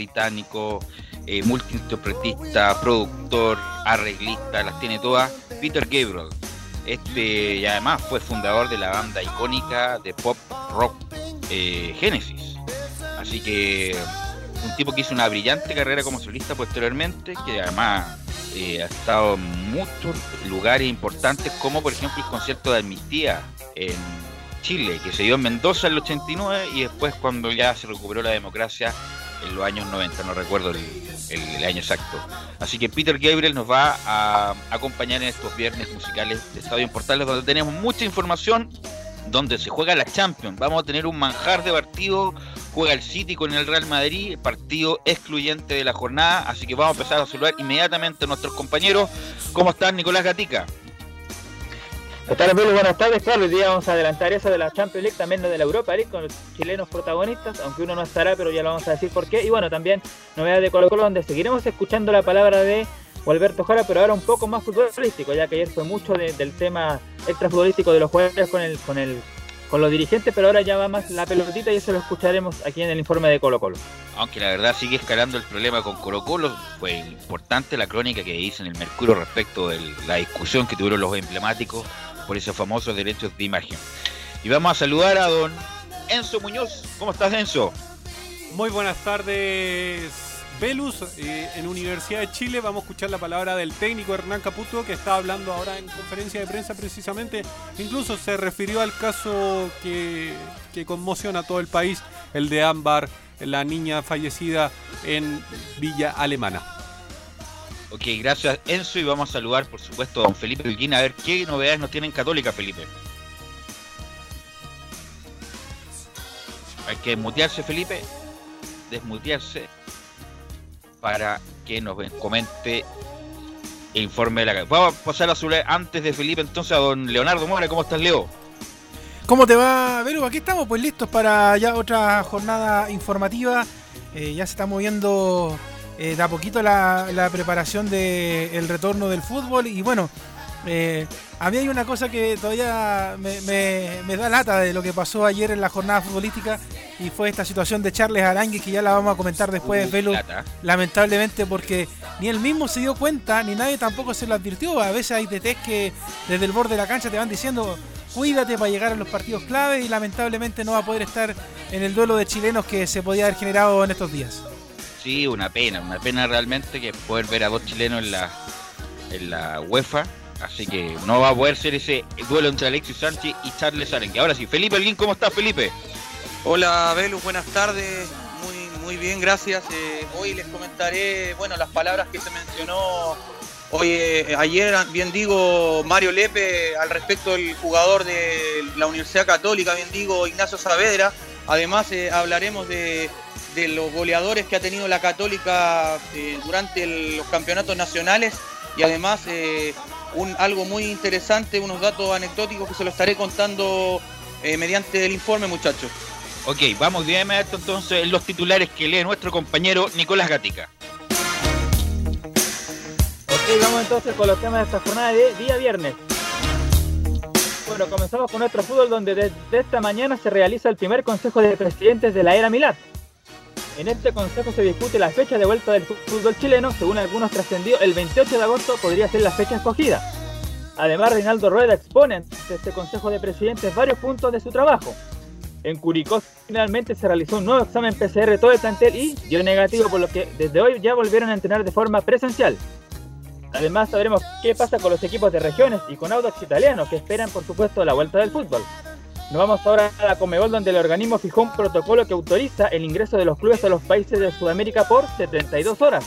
Británico, eh, multiinterpretista, productor, arreglista, las tiene todas, Peter Gabriel. Este, y además fue fundador de la banda icónica de pop rock eh, Genesis. Así que un tipo que hizo una brillante carrera como solista posteriormente, que además eh, ha estado en muchos lugares importantes, como por ejemplo el concierto de Amnistía en Chile, que se dio en Mendoza en el 89 y después cuando ya se recuperó la democracia en los años 90, no recuerdo el, año exacto. Así que Peter Gabriel nos va a acompañar en estos viernes musicales de Estadio Portales, donde tenemos mucha información, donde se juega la Champions. Vamos a tener un manjar de partido juega el City con el Real Madrid, partido excluyente de la jornada, así que vamos a empezar a saludar inmediatamente a nuestros compañeros. ¿Cómo están, Nicolás Gatica? ¿Qué tal, Buenas tardes, Carlos. Hoy día vamos a adelantar eso de la Champions League, también de la Europa League, con los chilenos protagonistas, aunque uno no estará, pero ya lo vamos a decir por qué. Y bueno, también novedades de Colo Colo, donde seguiremos escuchando la palabra de Alberto Jara, pero ahora un poco más futbolístico, ya que ayer fue mucho del tema extrafutbolístico de los jugadores con el, con el con los dirigentes, pero ahora ya va más la pelotita y eso lo escucharemos aquí en el informe de Colo Colo. Aunque la verdad sigue escalando el problema con Colo Colo, fue importante la crónica que hice en el Mercurio respecto de la discusión que tuvieron los emblemáticos por esos famosos derechos de imagen. Y vamos a saludar a don Enzo Muñoz. ¿Cómo estás, Enzo? Muy buenas tardes, Velus, eh, en Universidad de Chile. Vamos a escuchar la palabra del técnico Hernán Caputo, que está hablando ahora en conferencia de prensa precisamente. Incluso se refirió al caso que, conmociona a todo el país, el de Ámbar, la niña fallecida en Villa Alemana. Ok, gracias Enzo y vamos a saludar por supuesto a don Felipe Vilguín a ver qué novedades nos tienen Católica, Felipe. Hay que desmutearse, Felipe. Desmutearse para que nos comente el informe de la Vamos a pasar a su antes de Felipe entonces a don Leonardo Mora. ¿Cómo estás, Leo? ¿Cómo te va, Vero? Aquí estamos pues listos para ya otra jornada informativa. Eh, ya se está moviendo eh, de a poquito la, preparación del retorno del fútbol y bueno, eh, a mí hay una cosa que todavía me, da lata de lo que pasó ayer en la jornada futbolística y fue esta situación de Charles Aránguez que ya la vamos a comentar después, Velo, lamentablemente porque ni él mismo se dio cuenta, ni nadie tampoco se lo advirtió. A veces hay DTs que desde el borde de la cancha te van diciendo cuídate para llegar a los partidos clave y lamentablemente no va a poder estar en el duelo de chilenos que se podía haber generado en estos días. Sí, una pena, una pena realmente que poder ver a dos chilenos en la, en la UEFA. Así que no va a poder ser ese duelo entre Alexis Sánchez y Charles Arenque. Ahora sí, Felipe Alguín, ¿cómo estás, Felipe? Hola, Velus, buenas tardes. Muy, muy bien, gracias. Eh, hoy les comentaré, bueno, las palabras que se mencionó hoy, eh, ayer, bien digo, Mario Lepe al respecto del jugador de la Universidad Católica, bien digo, Ignacio Saavedra. Además, eh, hablaremos de, de, los goleadores que ha tenido la Católica durante los campeonatos nacionales y además un, algo muy interesante, unos datos anecdóticos que se lo estaré contando mediante el informe, muchachos. Ok, vamos de inmediato entonces en los titulares que lee nuestro compañero Nicolás Gatica. Ok, vamos entonces con los temas de esta jornada de día viernes. Bueno, comenzamos con nuestro fútbol donde desde esta mañana se realiza el primer Consejo de Presidentes de la era Milad. En este consejo se discute la fecha de vuelta del fútbol chileno, según algunos trascendió, el 28 de agosto podría ser la fecha escogida. Además, Reinaldo Rueda expone ante este Consejo de Presidentes varios puntos de su trabajo, en Curicó finalmente se realizó un nuevo examen PCR todo el plantel y dio negativo, por lo que desde hoy ya volvieron a entrenar de forma presencial. Además sabremos qué pasa con los equipos de regiones y con Audax italianos que esperan por supuesto la vuelta del fútbol. Nos vamos ahora a la Comebol donde el organismo fijó un protocolo que autoriza el ingreso de los clubes a los países de Sudamérica por 72 horas.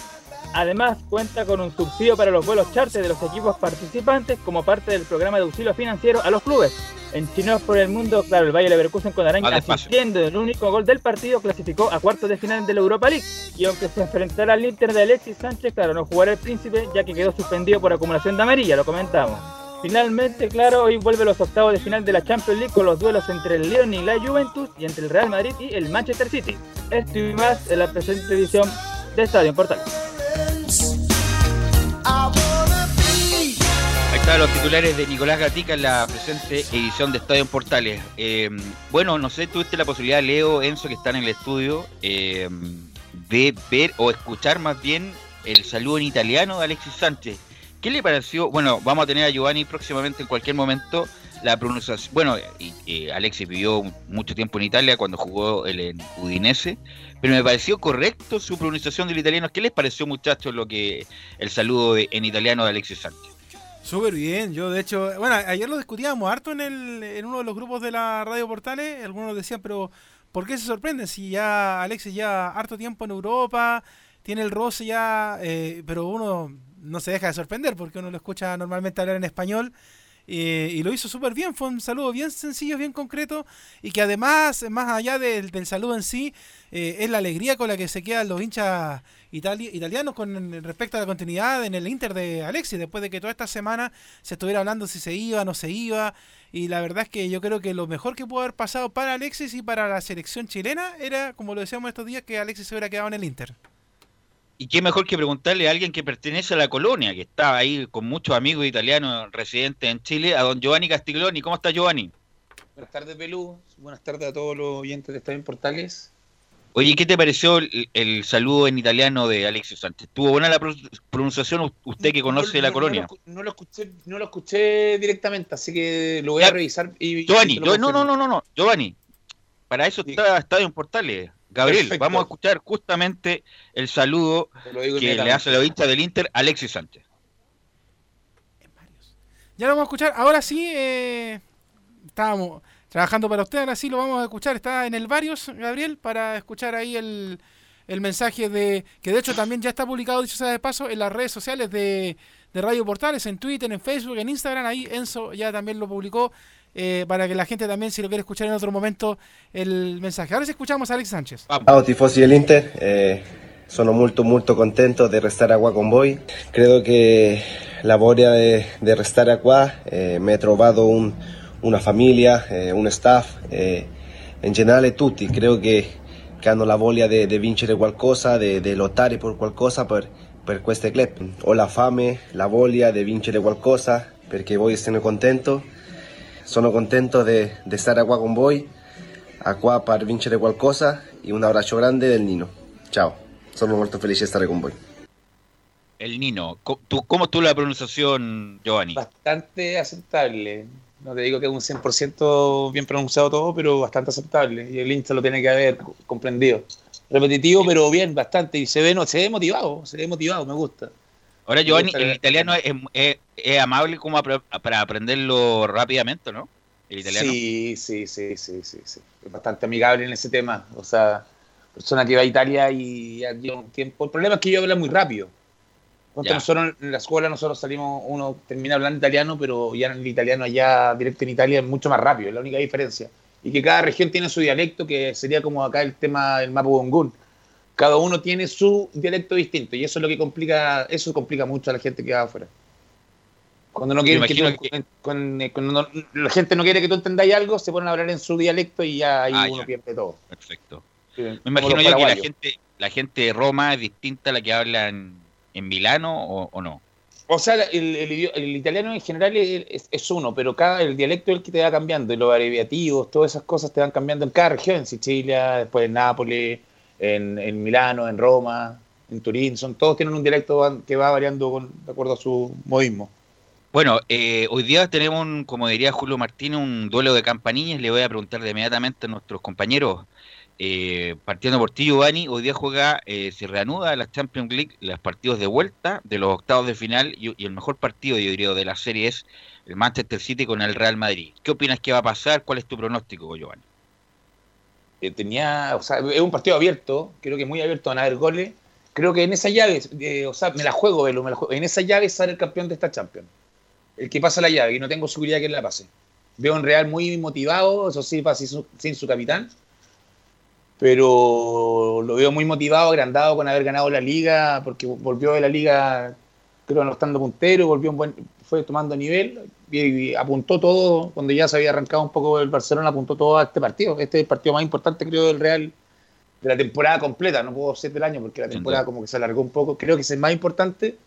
Además, cuenta con un subsidio para los vuelos charter de los equipos participantes como parte del programa de auxilio financiero a los clubes. En Chinos por el Mundo, claro, el Valle Leverkusen con Araña asistiendo el único gol del partido clasificó a cuartos de final de la Europa League. Y aunque se enfrentará al Inter de Alexis Sánchez, claro, no jugará el Príncipe ya que quedó suspendido por acumulación de amarilla, lo comentamos. Finalmente, claro, hoy vuelve los octavos de final de la Champions League con los duelos entre el Lyon y la Juventus y entre el Real Madrid y el Manchester City. Esto y más en la presente edición de Estadio Portal. Ahí están los titulares de Nicolás Gatica en la presente edición de Estadio en Portales. Eh, bueno, no sé, tuviste la posibilidad, Leo, Enzo, que están en el estudio, eh, de ver o escuchar más bien el saludo en italiano de Alexis Sánchez. ¿Qué le pareció? Bueno, vamos a tener a Giovanni próximamente en cualquier momento. La pronunciación. Bueno, y, Alexis vivió mucho tiempo en Italia cuando jugó el, en Udinese pero me pareció correcto su pronunciación del italiano. ¿Qué les pareció, muchachos, lo que el saludo en italiano de Alexis Sánchez? Súper bien, yo de hecho, bueno, ayer lo discutíamos harto en, el, en uno de los grupos de la Radio Portales, algunos decían, pero ¿por qué se sorprenden si ya Alexis ya harto tiempo en Europa, tiene el roce ya, eh, pero uno no se deja de sorprender porque uno lo escucha normalmente hablar en español eh, y lo hizo súper bien, fue un saludo bien sencillo, bien concreto y que además, más allá del, saludo en sí, eh, es la alegría con la que se quedan los hinchas italianos con respecto a la continuidad en el Inter de Alexis, después de que toda esta semana se estuviera hablando si se iba, no se iba, y la verdad es que yo creo que lo mejor que pudo haber pasado para Alexis y para la selección chilena era, como lo decíamos estos días, que Alexis se hubiera quedado en el Inter. Y qué mejor que preguntarle a alguien que pertenece a la colonia, que está ahí con muchos amigos italianos residentes en Chile, a don Giovanni Castiglioni. ¿Cómo está Giovanni? Buenas tardes, Pelú. Buenas tardes a todos los oyentes de Estadio Portales. Oye, ¿qué te pareció el, saludo en italiano de Alexis Sánchez? ¿Tuvo buena la pronunciación usted que conoce la colonia? No, lo escuché, no lo escuché directamente, así que lo voy a revisar. Y, Giovanni, no, no, no, no, no, Giovanni, para eso está Estadio en Portales. Gabriel, vamos a escuchar justamente el saludo que le hace la hincha del Inter Alexis Sánchez. Ya lo vamos a escuchar. Ahora sí, eh, estábamos trabajando para usted, ahora sí lo vamos a escuchar. Está en el Varios, Gabriel, para escuchar ahí el, el mensaje de. que de hecho también ya está publicado, dicho sea de paso, en las redes sociales de, de Radio Portales, en Twitter, en Facebook, en Instagram. Ahí Enzo ya también lo publicó eh, para que la gente también, si lo quiere escuchar en otro momento, el mensaje. Ahora sí escuchamos a Alex Sánchez. Ciao tifosi dell'Inter, eh, sono molto molto contento di restare qua con voi. Credo che la voglia di, di restare qua eh, mi ha trovato un, una famiglia, eh, un staff, eh, in generale tutti, credo che, che hanno la voglia di, di vincere qualcosa, di, di, lottare per qualcosa per, per questo club. Ho la fame, la voglia di vincere qualcosa perché voi siete contenti sono contento di stare qua con voi, qua per vincere qualcosa y un abbraccio grande del Nino. Ciao, sono molto felice di stare con voi. El Nino, ¿cómo estuvo la pronunciación, Giovanni? Bastante aceptable. No te digo que es un 100% bien pronunciado todo, pero bastante aceptable. Y el hincha lo tiene que haber comprendido. Repetitivo, pero bien, bastante. Y se ve, no, se ve motivado, se ve motivado, me gusta. Ahora, Giovanni, el italiano es, es, es amable como para aprenderlo rápidamente, ¿no? El italiano. Sí, sí, sí, sí, sí, sí. Es bastante amigable en ese tema. O sea, persona que va a Italia y lleva un tiempo. El problema es que yo hablo muy rápido. Nosotros en la escuela nosotros salimos, uno termina hablando italiano, pero ya el italiano allá directo en Italia es mucho más rápido, es la única diferencia. Y que cada región tiene su dialecto, que sería como acá el tema del Mapu Gongun. Cada uno tiene su dialecto distinto y eso es lo que complica, eso complica mucho a la gente que va afuera. Cuando no quieren que, cuando la gente no quiere que tú entendáis algo, se ponen a hablar en su dialecto y ya ahí ah, uno pierde todo. Perfecto. Me imagino yo que la gente, la gente de Roma es distinta a la que habla en, Milano o, no. O sea, el, italiano en general es, uno, pero cada el dialecto es el que te va cambiando, y los abreviativos, todas esas cosas te van cambiando en cada región, en Sicilia, después en Nápoles, en, en Milano, en Roma, en Turín, son todos tienen un dialecto que va variando de acuerdo a su modismo. Bueno, eh, hoy día tenemos, como diría Julio Martínez, un duelo de campanillas. Le voy a preguntar de inmediatamente a nuestros compañeros. Eh, partiendo por ti, Giovanni, hoy día juega, eh, se reanuda la Champions League, los partidos de vuelta de los octavos de final y, el mejor partido, yo diría, de la serie es el Manchester City con el Real Madrid. ¿Qué opinas que va a pasar? ¿Cuál es tu pronóstico, Giovanni? Eh, tenía, o sea, es un partido abierto, creo que muy abierto, a haber goles. Creo que en esa llave, o sea, me la juego, Velo, en esa llave sale el campeón de esta Champions el que pasa la llave y no tengo seguridad que él la pase. Veo un Real muy motivado, eso sí, sin sin su capitán, pero lo veo muy motivado, agrandado con haber ganado la liga, porque volvió de la liga, creo, no estando puntero, volvió un buen, fue tomando nivel y, apuntó todo, cuando ya se había arrancado un poco el Barcelona, apuntó todo a este partido. Este es el partido más importante, creo, del Real de la temporada completa, no puedo ser del año porque la temporada como que se alargó un poco, creo que es el más importante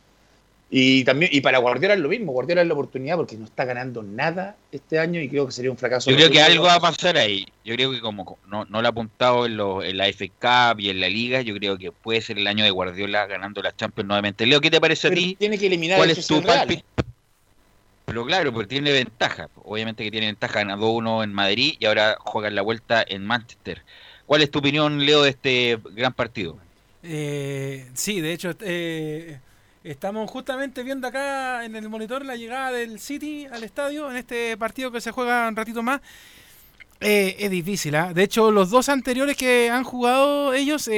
y también y para Guardiola es lo mismo, Guardiola es la oportunidad porque no está ganando nada este año y creo que sería un fracaso. Yo creo que algo va a pasar ahí. Yo creo que como no, no lo ha apuntado en, lo, en la Cup y en la Liga, yo creo que puede ser el año de Guardiola ganando las Champions nuevamente. Leo, ¿qué te parece a ti? Tiene que eliminar ¿Cuál es tu Pero claro, porque tiene ventaja. Obviamente que tiene ventaja, ganado uno en Madrid y ahora juega la vuelta en Manchester. ¿Cuál es tu opinión, Leo, de este gran partido? Eh, sí, de hecho, eh, Estamos justamente viendo acá en el monitor la llegada del City al estadio en este partido que se juega un ratito más. Eh, es difícil, ¿ah? De hecho, los dos anteriores que han jugado ellos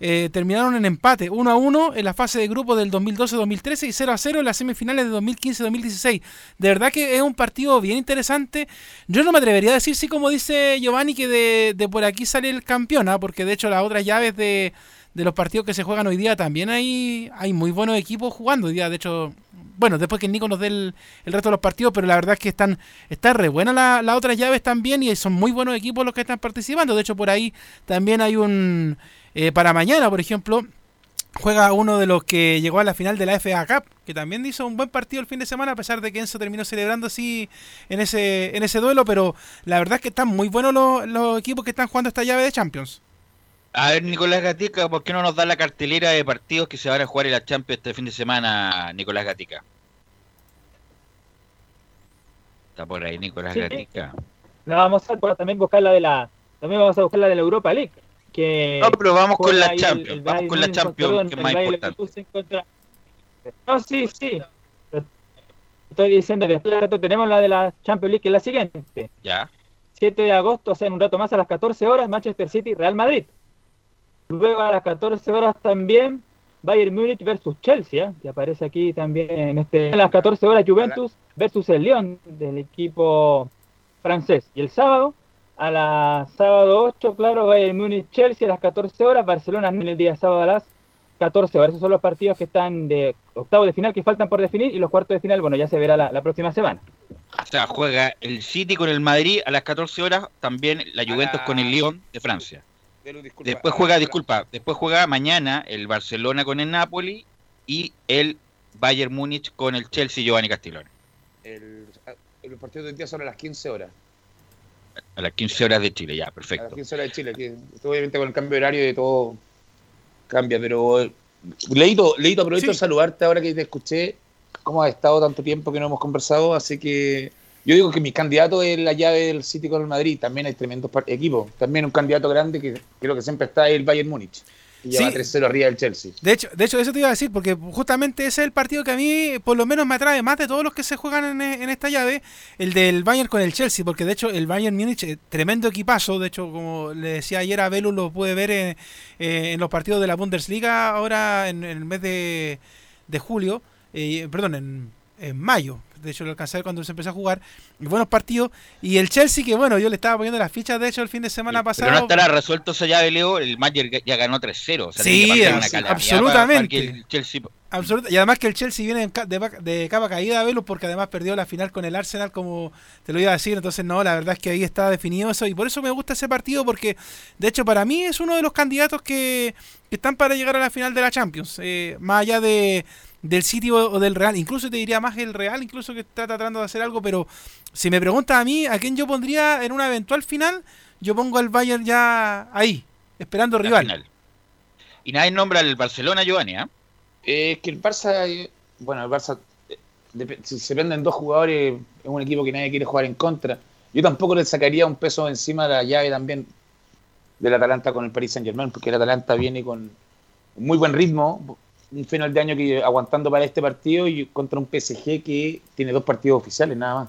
eh, terminaron en empate, 1 a 1 en la fase de grupo del 2012-2013 y 0 a 0 en las semifinales de 2015-2016. De verdad que es un partido bien interesante. Yo no me atrevería a decir, sí, como dice Giovanni, que de, de por aquí sale el campeón, ¿ah? porque de hecho las otras llaves de de los partidos que se juegan hoy día también hay, hay muy buenos equipos jugando hoy día. De hecho, bueno, después que Nico nos dé el, resto de los partidos, pero la verdad es que están está re buena las la otras llaves también y son muy buenos equipos los que están participando. De hecho, por ahí también hay un... Eh, para mañana, por ejemplo, juega uno de los que llegó a la final de la FA Cup, que también hizo un buen partido el fin de semana, a pesar de que Enzo terminó celebrando así en ese, en ese duelo, pero la verdad es que están muy buenos los, los equipos que están jugando esta llave de Champions. A ver, Nicolás Gatica, ¿por qué no nos da la cartelera de partidos que se van a jugar en la Champions este fin de semana, Nicolás Gatica? Está por ahí Nicolás Gatica. No, vamos a también buscar la de la también vamos a buscar la de la Europa League. Que no, pero vamos con la Champions, vamos con la Champions, que es más importante. No, sí, sí. Estoy diciendo que tenemos la de la Champions League, que es la siguiente. Ya. 7 de agosto, o sea, en un rato más a las 14 horas, Manchester City, Real Madrid. Luego a las 14 horas también Bayern Múnich versus Chelsea, ¿eh? que aparece aquí también en este. A las 14 horas Juventus versus el Lyon del equipo francés. Y el sábado, a las sábado 8, claro, Bayern Múnich Chelsea a las 14 horas, Barcelona en el día sábado a las 14 horas. Esos son los partidos que están de octavo de final que faltan por definir y los cuartos de final, bueno, ya se verá la, próxima semana. O sea, juega el City con el Madrid a las 14 horas, también la Juventus con el Lyon de Francia después juega, disculpa, después juega mañana el Barcelona con el Napoli y el Bayern Múnich con el Chelsea Giovanni Castiglione. El, el partido de día son a las 15 horas. A las 15 horas de Chile, ya, perfecto. A las 15 horas de Chile, que, obviamente con el cambio de horario de todo cambia, pero Leito, aprovecho de saludarte ahora que te escuché, cómo has estado tanto tiempo que no hemos conversado, así que Yo digo que mi candidato es la llave del City con el Madrid. También hay tremendos equipos. También un candidato grande que creo que siempre está el Bayern Múnich. Y lleva 3-0 arriba del Chelsea. De hecho, de hecho, eso te iba a decir, porque justamente ese es el partido que a mí por lo menos me atrae más de todos los que se juegan en, esta llave, el del Bayern con el Chelsea, porque de hecho el Bayern Múnich, eh, tremendo equipazo, de hecho, como le decía ayer a Belu, lo pude ver en, eh, los partidos de la Bundesliga ahora en, el mes de, julio, eh, perdón, en, en mayo, de hecho lo alcancé cuando se empezó a jugar, y buenos partidos, y el Chelsea, que bueno, yo le estaba poniendo las fichas, de hecho, el fin de semana pasado. Pero no estará resuelto esa llave, Leo, el Mayer ya ganó 3-0, o sea, sí, absolutamente. y además que el Chelsea viene de, capa caída, Velo, porque además perdió la final con el Arsenal, como te lo iba a decir, entonces no, la verdad es que ahí está definido eso, y por eso me gusta ese partido, porque de hecho para mí es uno de los candidatos que, están para llegar a la final de la Champions, eh, más allá de del sitio o del Real. Incluso te diría más el Real, incluso que está tratando de hacer algo. Pero si me preguntas a mí, ¿a quién yo pondría en una eventual final? Yo pongo al Bayern ya ahí, esperando rival. Y nadie nombra al Barcelona, Giovanni, ¿eh? Es que el Barça, eh, bueno, el Barça, eh, si se venden dos jugadores, es un equipo que nadie quiere jugar en contra. Yo tampoco le sacaría un peso encima de la llave también del Atalanta con el Paris Saint Germain, porque el Atalanta viene con muy buen ritmo, un final de año que aguantando para este partido y contra un PSG que tiene dos partidos oficiales nada más.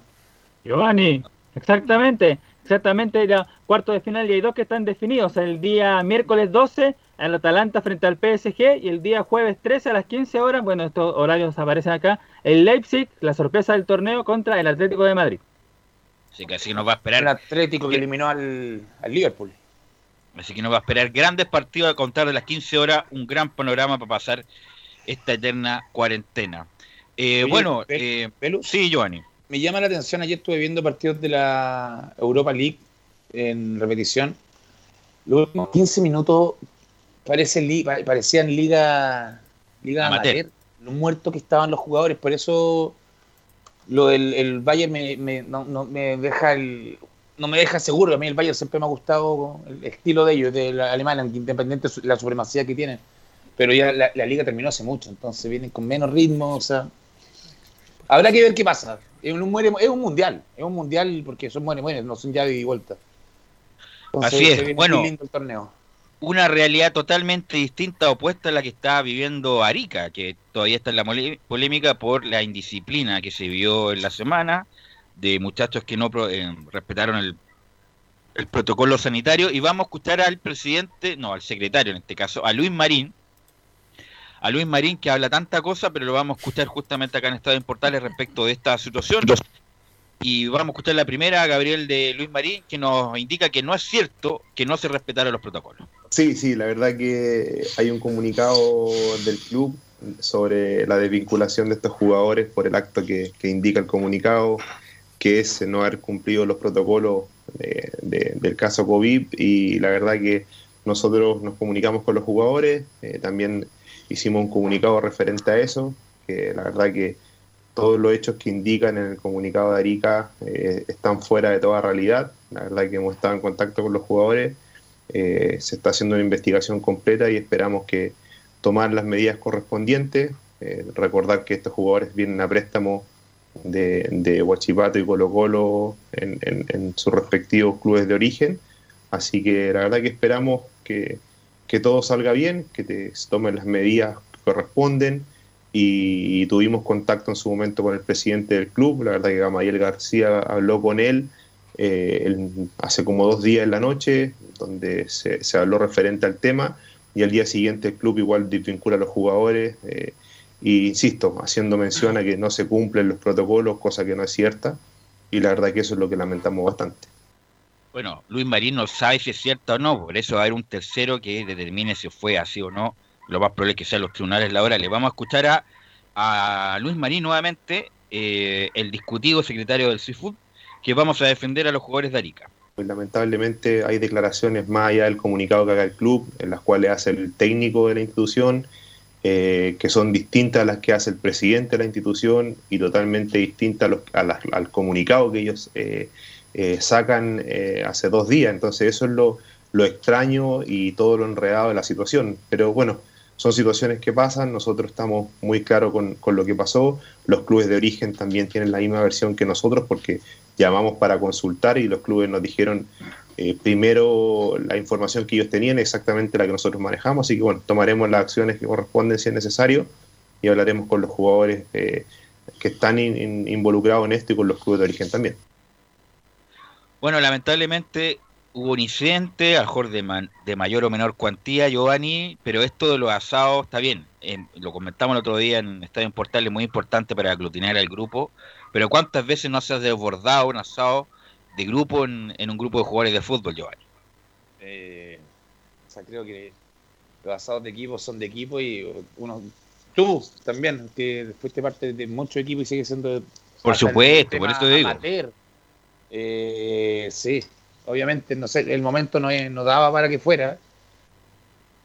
Giovanni, exactamente, exactamente, ya cuarto de final y hay dos que están definidos, el día miércoles 12 el Atalanta frente al PSG y el día jueves 13 a las 15 horas, bueno, estos horarios aparecen acá, el Leipzig, la sorpresa del torneo contra el Atlético de Madrid. Así que así nos va a esperar. El Atlético que eliminó al, al Liverpool. Así que nos va a esperar grandes partidos a contar de las 15 horas, un gran panorama para pasar esta eterna cuarentena. Eh, bueno, eh, sí, Giovanni. Me llama la atención, ayer estuve viendo partidos de la Europa League en repetición. Los últimos 15 minutos parece parecían liga, liga amateur. Lo muertos que estaban los jugadores, por eso lo del el Bayern me, no, me deja el, no me deja seguro. A mí el Bayern siempre me ha gustado el estilo de ellos, de la alemana, independiente de la supremacía que tienen pero ya la, liga terminó hace mucho, entonces vienen con menos ritmo, o sea, habrá que ver qué pasa. Es un, es un mundial, es un mundial porque son buenos, no son llave y vuelta. Así es, bueno, una realidad totalmente distinta, opuesta a la que está viviendo Arica, que todavía está en la polémica por la indisciplina que se vio en la semana de muchachos que no eh, respetaron el, el protocolo sanitario y vamos a escuchar al presidente, no, al secretario en este caso, a Luis Marín, a Luis Marín que habla tanta cosa, pero lo vamos a escuchar justamente acá en Estado en Portales respecto de esta situación. Y vamos a escuchar la primera, Gabriel de Luis Marín, que nos indica que no es cierto que no se respetaron los protocolos. Sí, sí, la verdad que hay un comunicado del club sobre la desvinculación de estos jugadores por el acto que, indica el comunicado, que es no haber cumplido los protocolos del caso COVID y la verdad que nosotros nos comunicamos con los jugadores, eh, también hicimos un comunicado referente a eso, que la verdad que todos los hechos que indican en el comunicado de Arica eh, están fuera de toda realidad. La verdad que hemos estado en contacto con los jugadores, eh, se está haciendo una investigación completa y esperamos que tomar las medidas correspondientes. Recordar que estos jugadores vienen a préstamo de, de Huachipato y Colo Colo en, sus respectivos clubes de origen. Así que la verdad que esperamos que, que todo salga bien, que te tomen las medidas que corresponden. Y, tuvimos contacto en su momento con el presidente del club, la verdad que Gamaliel García habló con él, eh, hace como dos días en la noche, donde se, habló referente al tema. Y al día siguiente el club igual desvincula a los jugadores e insisto, haciendo mención a que no se cumplen los protocolos, cosa que no es cierta y la verdad que eso es lo que lamentamos bastante. Bueno, Luis Marín no sabe si es cierto o no, por eso va a haber un tercero que determine si fue así o no. Lo más probable es que sean los tribunales la hora. Le vamos a escuchar a, a Luis Marín nuevamente, eh, el discutido secretario del CIFUT, que vamos a defender a los jugadores de Arica. Pues, lamentablemente hay declaraciones más allá del comunicado que haga el club, en las cuales hace el técnico de la institución, eh, que son distintas a las que hace el presidente de la institución y totalmente distintas a al comunicado que ellos eh, eh, sacan eh, hace dos días. Entonces eso es lo, extraño y todo lo enredado de la situación. Pero bueno, son situaciones que pasan, nosotros estamos muy claros con, con, lo que pasó, los clubes de origen también tienen la misma versión que nosotros porque llamamos para consultar y los clubes nos dijeron eh, primero la información que ellos tenían, exactamente la que nosotros manejamos, así que bueno, tomaremos las acciones que corresponden si es necesario y hablaremos con los jugadores eh, que están in, in, involucrados en esto y con los clubes de origen también. Bueno, lamentablemente hubo un incidente, a lo mejor de, mayor o menor cuantía, Giovanni, pero esto de los asados está bien. Lo comentamos el otro día en Estadio Portal, es muy importante para aglutinar al grupo, pero ¿cuántas veces no se ha desbordado un asado de grupo en, en un grupo de jugadores de fútbol, Giovanni? Eh, o sea, creo que los asados de equipo son de equipo y uno, tú también, que fuiste parte de muchos equipos y sigue siendo... Por supuesto, por eso te digo. Amateur. Eh, sí, obviamente no sé, el momento no, no, daba para que fuera,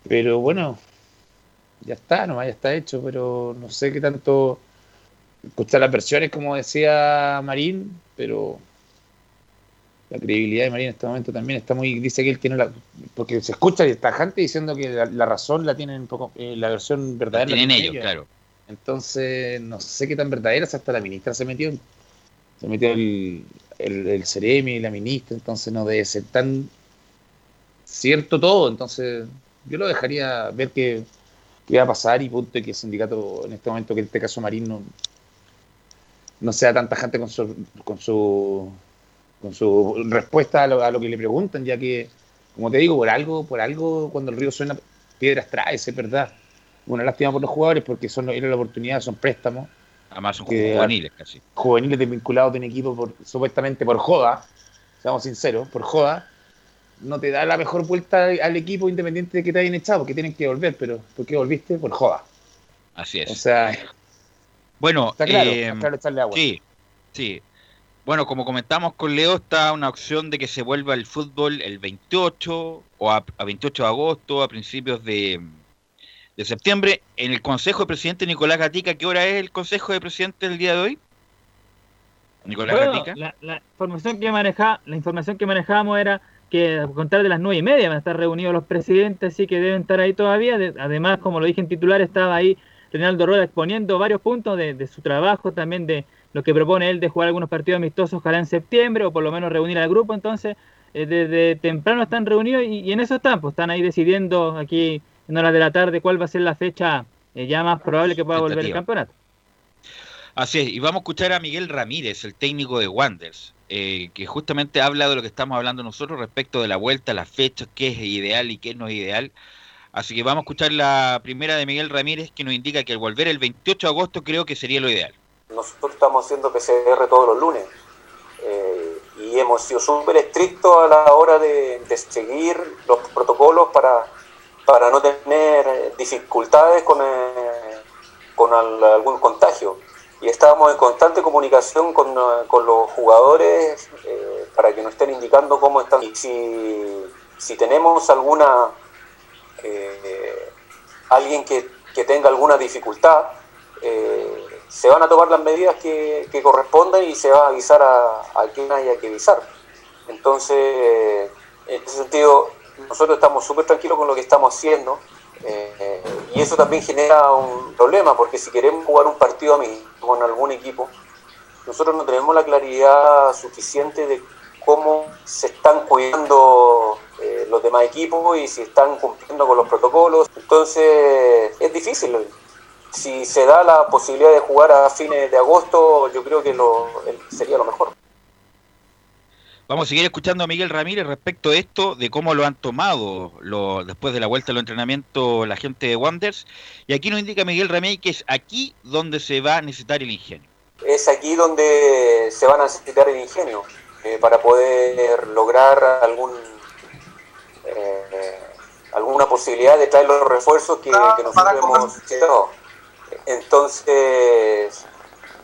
pero bueno, ya está, no ya está hecho, pero no sé qué tanto escuchar las versiones como decía Marín, pero la credibilidad de Marín en este momento también está muy, dice que él tiene la, porque se escucha y tajante diciendo que la, la, razón la tienen un poco, eh, la versión verdadera. La tienen ellos, claro. Entonces, no sé qué tan verdadera, hasta la ministra se metió, se metió el, el, el Ceremi, la ministra, entonces no debe ser tan cierto todo, entonces yo lo dejaría ver qué, qué va a pasar y punto y que el sindicato en este momento, que en este caso Marín no, no sea tan tajante con su, con su, con su respuesta a lo, a lo, que le preguntan, ya que, como te digo, por algo, por algo cuando el río suena, piedras trae, es verdad. Una lástima por los jugadores porque son era la oportunidad, son préstamos. Además son que, juveniles casi. Juveniles desvinculados de un equipo por, supuestamente por joda, seamos sinceros, por joda, no te da la mejor vuelta al equipo independiente de que te hayan echado, porque tienen que volver, pero ¿por qué volviste? Por joda. Así es. O sea, bueno, está claro, eh, está claro echarle agua. Sí, sí. Bueno, como comentamos con Leo, está una opción de que se vuelva el fútbol el 28 o a, a 28 de agosto, a principios de, de septiembre. En el Consejo de Presidente Nicolás Gatica, ¿qué hora es el Consejo de Presidente del día de hoy? Nicolás bueno, Gatica. La, la, información que maneja, la información que manejábamos era que a contar de las nueve y media van a estar reunidos los presidentes, así que deben estar ahí todavía. De, además, como lo dije en titular, estaba ahí Reinaldo Rueda exponiendo varios puntos de, de, su trabajo, también de lo que propone él de jugar algunos partidos amistosos, ojalá en septiembre, o por lo menos reunir al grupo. Entonces, eh, desde temprano están reunidos y, y, en eso están, pues están ahí decidiendo aquí en horas de la tarde cuál va a ser la fecha eh, ya más probable que pueda volver el campeonato. Así es, y vamos a escuchar a Miguel Ramírez, el técnico de Wanders, eh, que justamente habla de lo que estamos hablando nosotros respecto de la vuelta, las fechas, qué es ideal y qué no es ideal. Así que vamos a escuchar la primera de Miguel Ramírez que nos indica que al volver el 28 de agosto creo que sería lo ideal. Nosotros estamos haciendo PCR todos los lunes eh, y hemos sido súper estrictos a la hora de, seguir los protocolos para, para no tener dificultades con, eh, con al, algún contagio y estábamos en constante comunicación con, con los jugadores eh, para que nos estén indicando cómo están. Y si, si tenemos alguna eh, alguien que, que, tenga alguna dificultad, eh, se van a tomar las medidas que, que, correspondan y se va a avisar a, a quien haya que avisar. Entonces, en ese sentido, nosotros estamos súper tranquilos con lo que estamos haciendo. Eh, y eso también genera un problema, porque si queremos jugar un partido con algún equipo, nosotros no tenemos la claridad suficiente de cómo se están cuidando eh, los demás equipos y si están cumpliendo con los protocolos. Entonces es difícil. Si se da la posibilidad de jugar a fines de agosto, yo creo que lo, sería lo mejor. Vamos a seguir escuchando a Miguel Ramírez respecto a esto, de cómo lo han tomado lo, después de la vuelta al entrenamiento la gente de Wonders. Y aquí nos indica Miguel Ramírez que es aquí donde se va a necesitar el ingenio. Es aquí donde se van a necesitar el ingenio eh, para poder lograr algún eh, alguna posibilidad de traer los refuerzos que, que nosotros hemos necesitado. Entonces,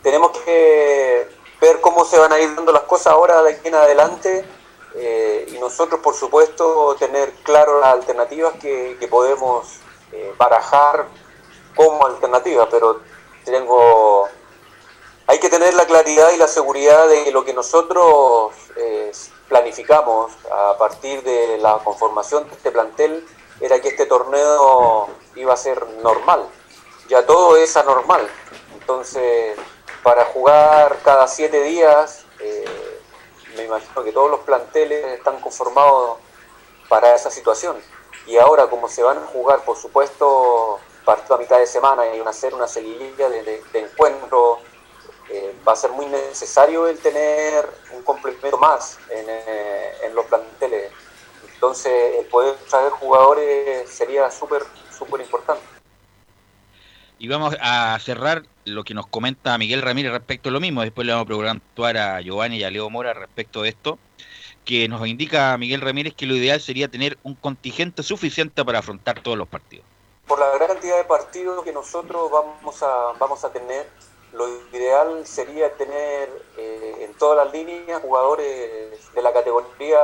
tenemos que ver cómo se van a ir dando las cosas ahora de aquí en adelante eh, y nosotros, por supuesto, tener claro las alternativas que, podemos eh, barajar como alternativas, pero tengo hay que tener la claridad y la seguridad de lo que nosotros eh, planificamos a partir de la conformación de este plantel era que este torneo iba a ser normal. Ya todo es anormal. Entonces, para jugar cada siete días, eh, me imagino que todos los planteles están conformados para esa situación. Y ahora, como se van a jugar, por supuesto, partido a mitad de semana y van a hacer una seguidilla de, de, eh, va a ser muy necesario el tener un complemento más en, eh, en los planteles. Entonces, el poder traer jugadores sería súper. Y vamos a cerrar lo que nos comenta Miguel Ramírez respecto a lo mismo. Después le vamos a preguntar a Giovanni y a Leo Mora respecto de esto. Que nos indica Miguel Ramírez que lo ideal sería tener un contingente suficiente para afrontar todos los partidos. Por la gran cantidad de partidos que nosotros vamos a, vamos a tener, lo ideal sería tener eh, en todas las líneas jugadores de la categoría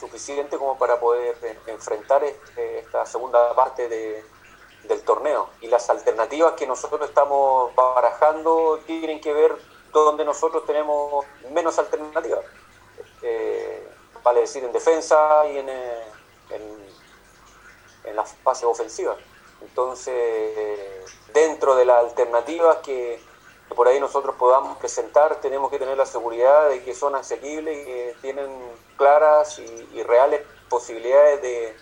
suficiente como para poder enfrentar este, esta segunda parte de, del torneo. Y las alternativas que nosotros estamos barajando tienen que ver donde nosotros tenemos menos alternativas. Eh, vale decir, en defensa y eh, en, en las fases ofensivas. Entonces, dentro de las alternativas que, por ahí nosotros podamos presentar, tenemos que tener la seguridad de que son asequibles y que tienen claras y reales posibilidades de,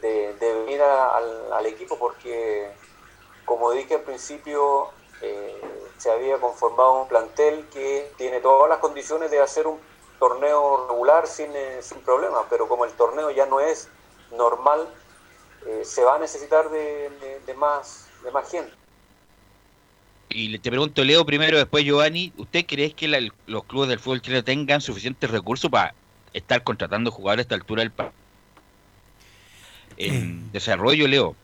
de, venir al, equipo porque, como dije al principio, eh, se había conformado un plantel que tiene todas las condiciones de hacer un torneo regular sin, eh, sin problemas, pero como el torneo ya no es normal, eh, se va a necesitar de, más, de más gente. Y te pregunto, Leo, primero, después Giovanni, ¿usted cree que los clubes del fútbol chileno tengan suficientes recursos para estar contratando jugadores a esta altura del partido? En eh, desarrollo, Leo?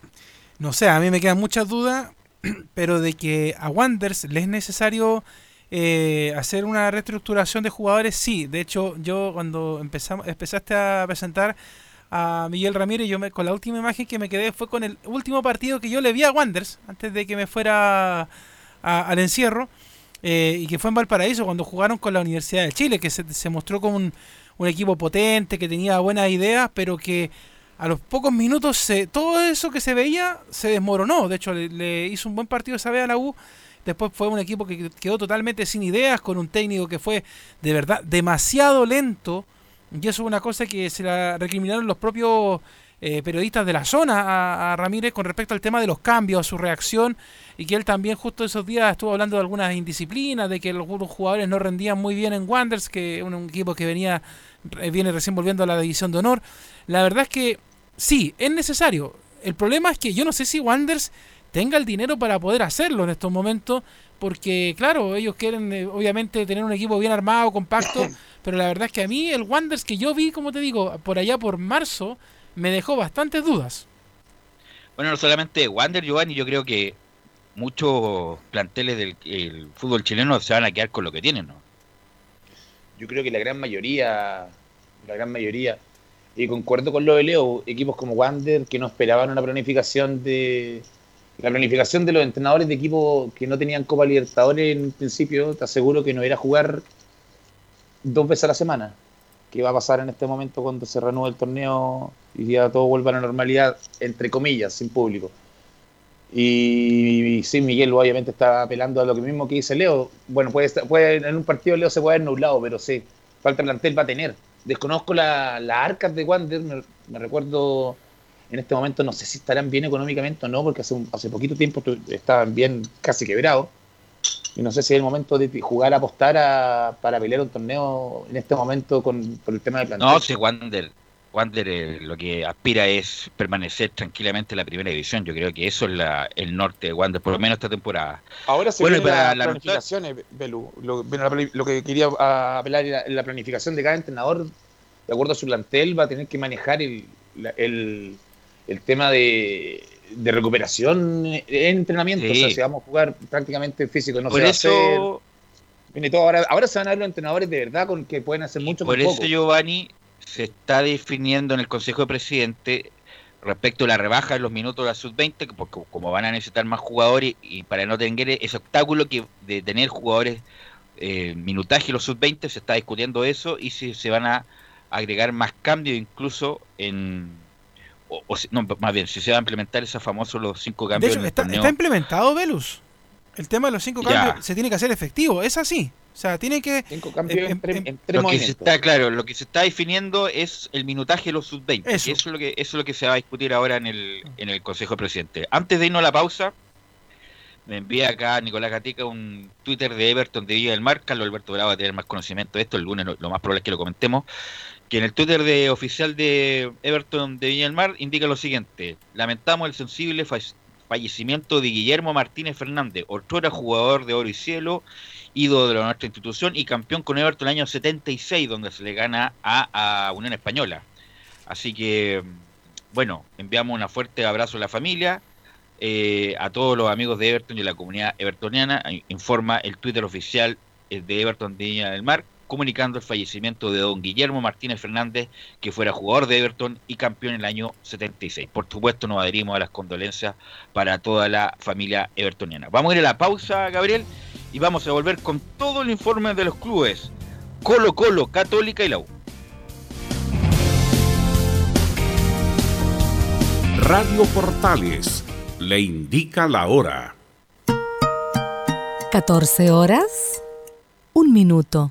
No sé, a mí me quedan muchas dudas, pero de que a Wanders le es necesario eh, hacer una reestructuración de jugadores, sí. De hecho, yo cuando empezamos, empezaste a presentar a Miguel Ramírez, yo me, con la última imagen que me quedé fue con el último partido que yo le vi a Wanders antes de que me fuera al encierro. Eh, y que fue en Valparaíso cuando jugaron con la Universidad de Chile, que se, se mostró como un, un equipo potente, que tenía buenas ideas, pero que a los pocos minutos se, todo eso que se veía se desmoronó. De hecho, le, hizo un buen partido esa vez a la U. Después fue un equipo que quedó totalmente sin ideas, con un técnico que fue de verdad demasiado lento. Y eso es una cosa que se la recriminaron los propios eh, periodistas de la zona a, Ramírez con respecto al tema de los cambios, a su reacción. Y que él también justo esos días estuvo hablando de algunas indisciplinas, de que algunos jugadores no rendían muy bien en Wanderers, que un, un equipo que venía eh, viene recién volviendo a la división de honor. La verdad es que sí, es necesario. El problema es que yo no sé si Wanderers tenga el dinero para poder hacerlo en estos momentos, porque claro, ellos quieren eh, obviamente tener un equipo bien armado, compacto, pero la verdad es que a mí el Wanderers que yo vi, como te digo, por allá por marzo, me dejó bastantes dudas. Bueno, no solamente Wander, Giovanni, yo creo que muchos planteles del fútbol chileno se van a quedar con lo que tienen, ¿no? Yo creo que la gran mayoría, la gran mayoría, y concuerdo con lo de Leo, equipos como Wander que no esperaban una planificación de. La planificación de los entrenadores de equipos que no tenían Copa Libertadores en principio, te aseguro que no era jugar dos veces a la semana. ¿Qué va a pasar en este momento cuando se renueve el torneo y ya todo vuelva a la normalidad, entre comillas, sin público? Y, sí, Miguel obviamente está apelando a lo que mismo que dice Leo. Bueno, puede, puede en un partido Leo se puede haber nublado, pero sí, falta plantel va a tener desconozco las la arcas de Wander, me, recuerdo en este momento, no sé si estarán bien económicamente o no, porque hace, hace poquito tiempo estaban bien casi quebrados. Y no sé si es el momento de jugar a apostar a, para pelear un torneo en este momento con, por el tema de plantel. No, sí, Wander, Wander eh, lo que aspira es permanecer tranquilamente en la primera división. Yo creo que eso es la, el norte de Wander, por lo menos esta temporada. Ahora se bueno, para la, planificación, Belu. Lo, lo, que quería apelar era la planificación de cada entrenador, de acuerdo a su plantel, va a tener que manejar el, el, el tema de, de, recuperación en entrenamiento. O sea, si vamos a jugar prácticamente físico, no por se eso... Viene todo ahora, ahora se van a ver los entrenadores de verdad con que pueden hacer mucho Por eso, Giovanni, se está definiendo en el Consejo de Presidente respecto a la rebaja de los minutos de la sub-20, porque como van a necesitar más jugadores y para no tener ese obstáculo que de tener jugadores eh, minutaje los sub-20, se está discutiendo eso y si se van a agregar más cambios incluso en o, no, más bien, si se va a implementar esos famosos los cinco De cambios. hecho, en el está, está implementado, Velus. El tema de los cinco Ya. cambios se tiene que hacer efectivo. Es así. O sea, tiene que. Cinco cambios em- en, tres- em- en tres Lo que se movimientos. está claro, lo que se está definiendo es el minutaje de los sub-20. que Eso. Eso. es lo que eso es lo que se va a discutir ahora en el, en el Consejo de Presidente. Antes de irnos a la pausa, me envía acá Nicolás Gatica un Twitter de Everton de Villa del Mar. Carlos Alberto Bravo va a tener más conocimiento de esto. El lunes lo, lo más probable es que lo comentemos. Que en el Twitter de oficial de Everton de Viña del Mar indica lo siguiente: Lamentamos el sensible fa- fallecimiento de Guillermo Martínez Fernández, otrora jugador de oro y cielo, ídolo de nuestra institución y campeón con Everton el año 76, donde se le gana a, a Unión Española. Así que, bueno, enviamos un fuerte abrazo a la familia, eh, a todos los amigos de Everton y a la comunidad evertoniana. eh, Informa el Twitter oficial eh, de Everton de Viña del Mar, comunicando el fallecimiento de don Guillermo Martínez Fernández, que fuera jugador de Everton y campeón en el año 76. Por supuesto, nos adherimos a las condolencias para toda la familia evertoniana. Vamos a ir a la pausa, Gabriel, y vamos a volver con todo el informe de los clubes. Colo Colo, Católica y la U. Radio Portales le indica la hora. 14 horas, un minuto.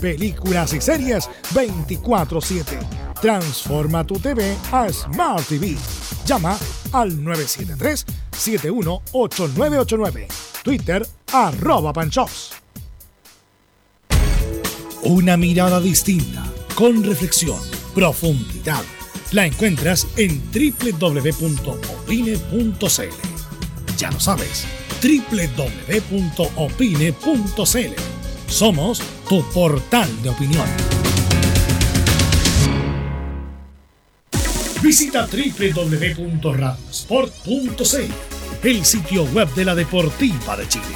películas y series 24/7. Transforma tu TV a Smart TV. Llama al 973-718989. Twitter arroba panchops. Una mirada distinta, con reflexión, profundidad. La encuentras en www.opine.cl. Ya lo sabes, www.opine.cl. Somos tu portal de opinión. Visita www.radiosport.cl, el sitio web de la Deportiva de Chile.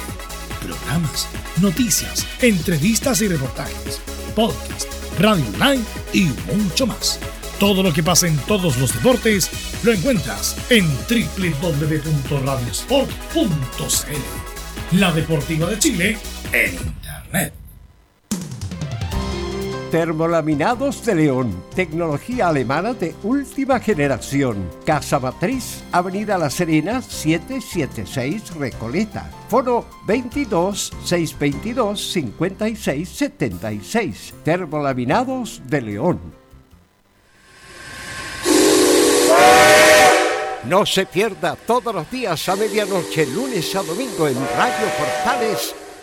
Programas, noticias, entrevistas y reportajes, podcast, radio online y mucho más. Todo lo que pasa en todos los deportes lo encuentras en www.radiosport.cl. La Deportiva de Chile en Internet. Termolaminados de León, tecnología alemana de última generación. Casa Matriz, Avenida La Serena, 776 Recoleta. Foro 22 622 56 76. Termolaminados de León. No se pierda todos los días a medianoche, lunes a domingo en Radio Portales,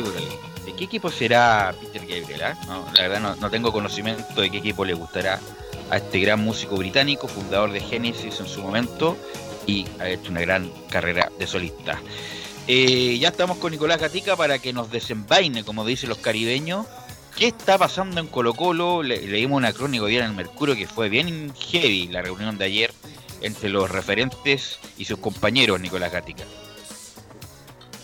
¿De qué equipo será Peter Gabriel? ah? La verdad no, tengo conocimiento de qué equipo le gustará a este gran músico británico, fundador de Genesis en su momento y ha hecho una gran carrera de solista. Eh, ya estamos con Nicolás Gatica para que nos desenvaine, como dicen los caribeños, qué está pasando en Colo Colo. Le- leímos una crónica hoy en el Mercurio que fue bien heavy la reunión de ayer entre los referentes y sus compañeros, Nicolás Gatica.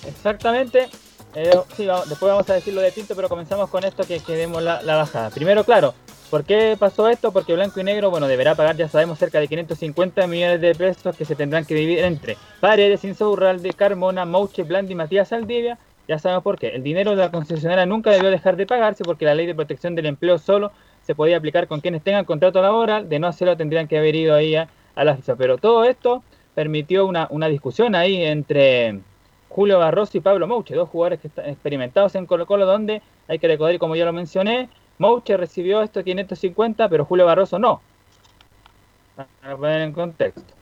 Exactamente. Eh, sí, vamos- después vamos a decir lo de Pinto, pero comenzamos con esto que, que demos la, bajada. Primero, claro, ¿por qué pasó esto? Porque Blanco y Negro, bueno, deberá pagar, ya sabemos, cerca de 550 millones de pesos que se tendrán que dividir entre Paredes, Insaurralde, Carmona, Mouche, Blandi y Matías Saldivia. Ya sabemos por qué. El dinero de la concesionaria nunca debió dejar de pagarse porque la ley de protección del empleo solo se podía aplicar con quienes tengan contrato laboral. De no hacerlo tendrían que haber ido ahí a, la FIFA. Pero todo esto permitió una discusión ahí entre Julio Barroso y Pablo Mouche, dos jugadores que están experimentados en Colo Colo, donde hay que recordar, como ya lo mencioné, Mouche recibió estos 550, pero Julio Barroso no. Para poner en contexto.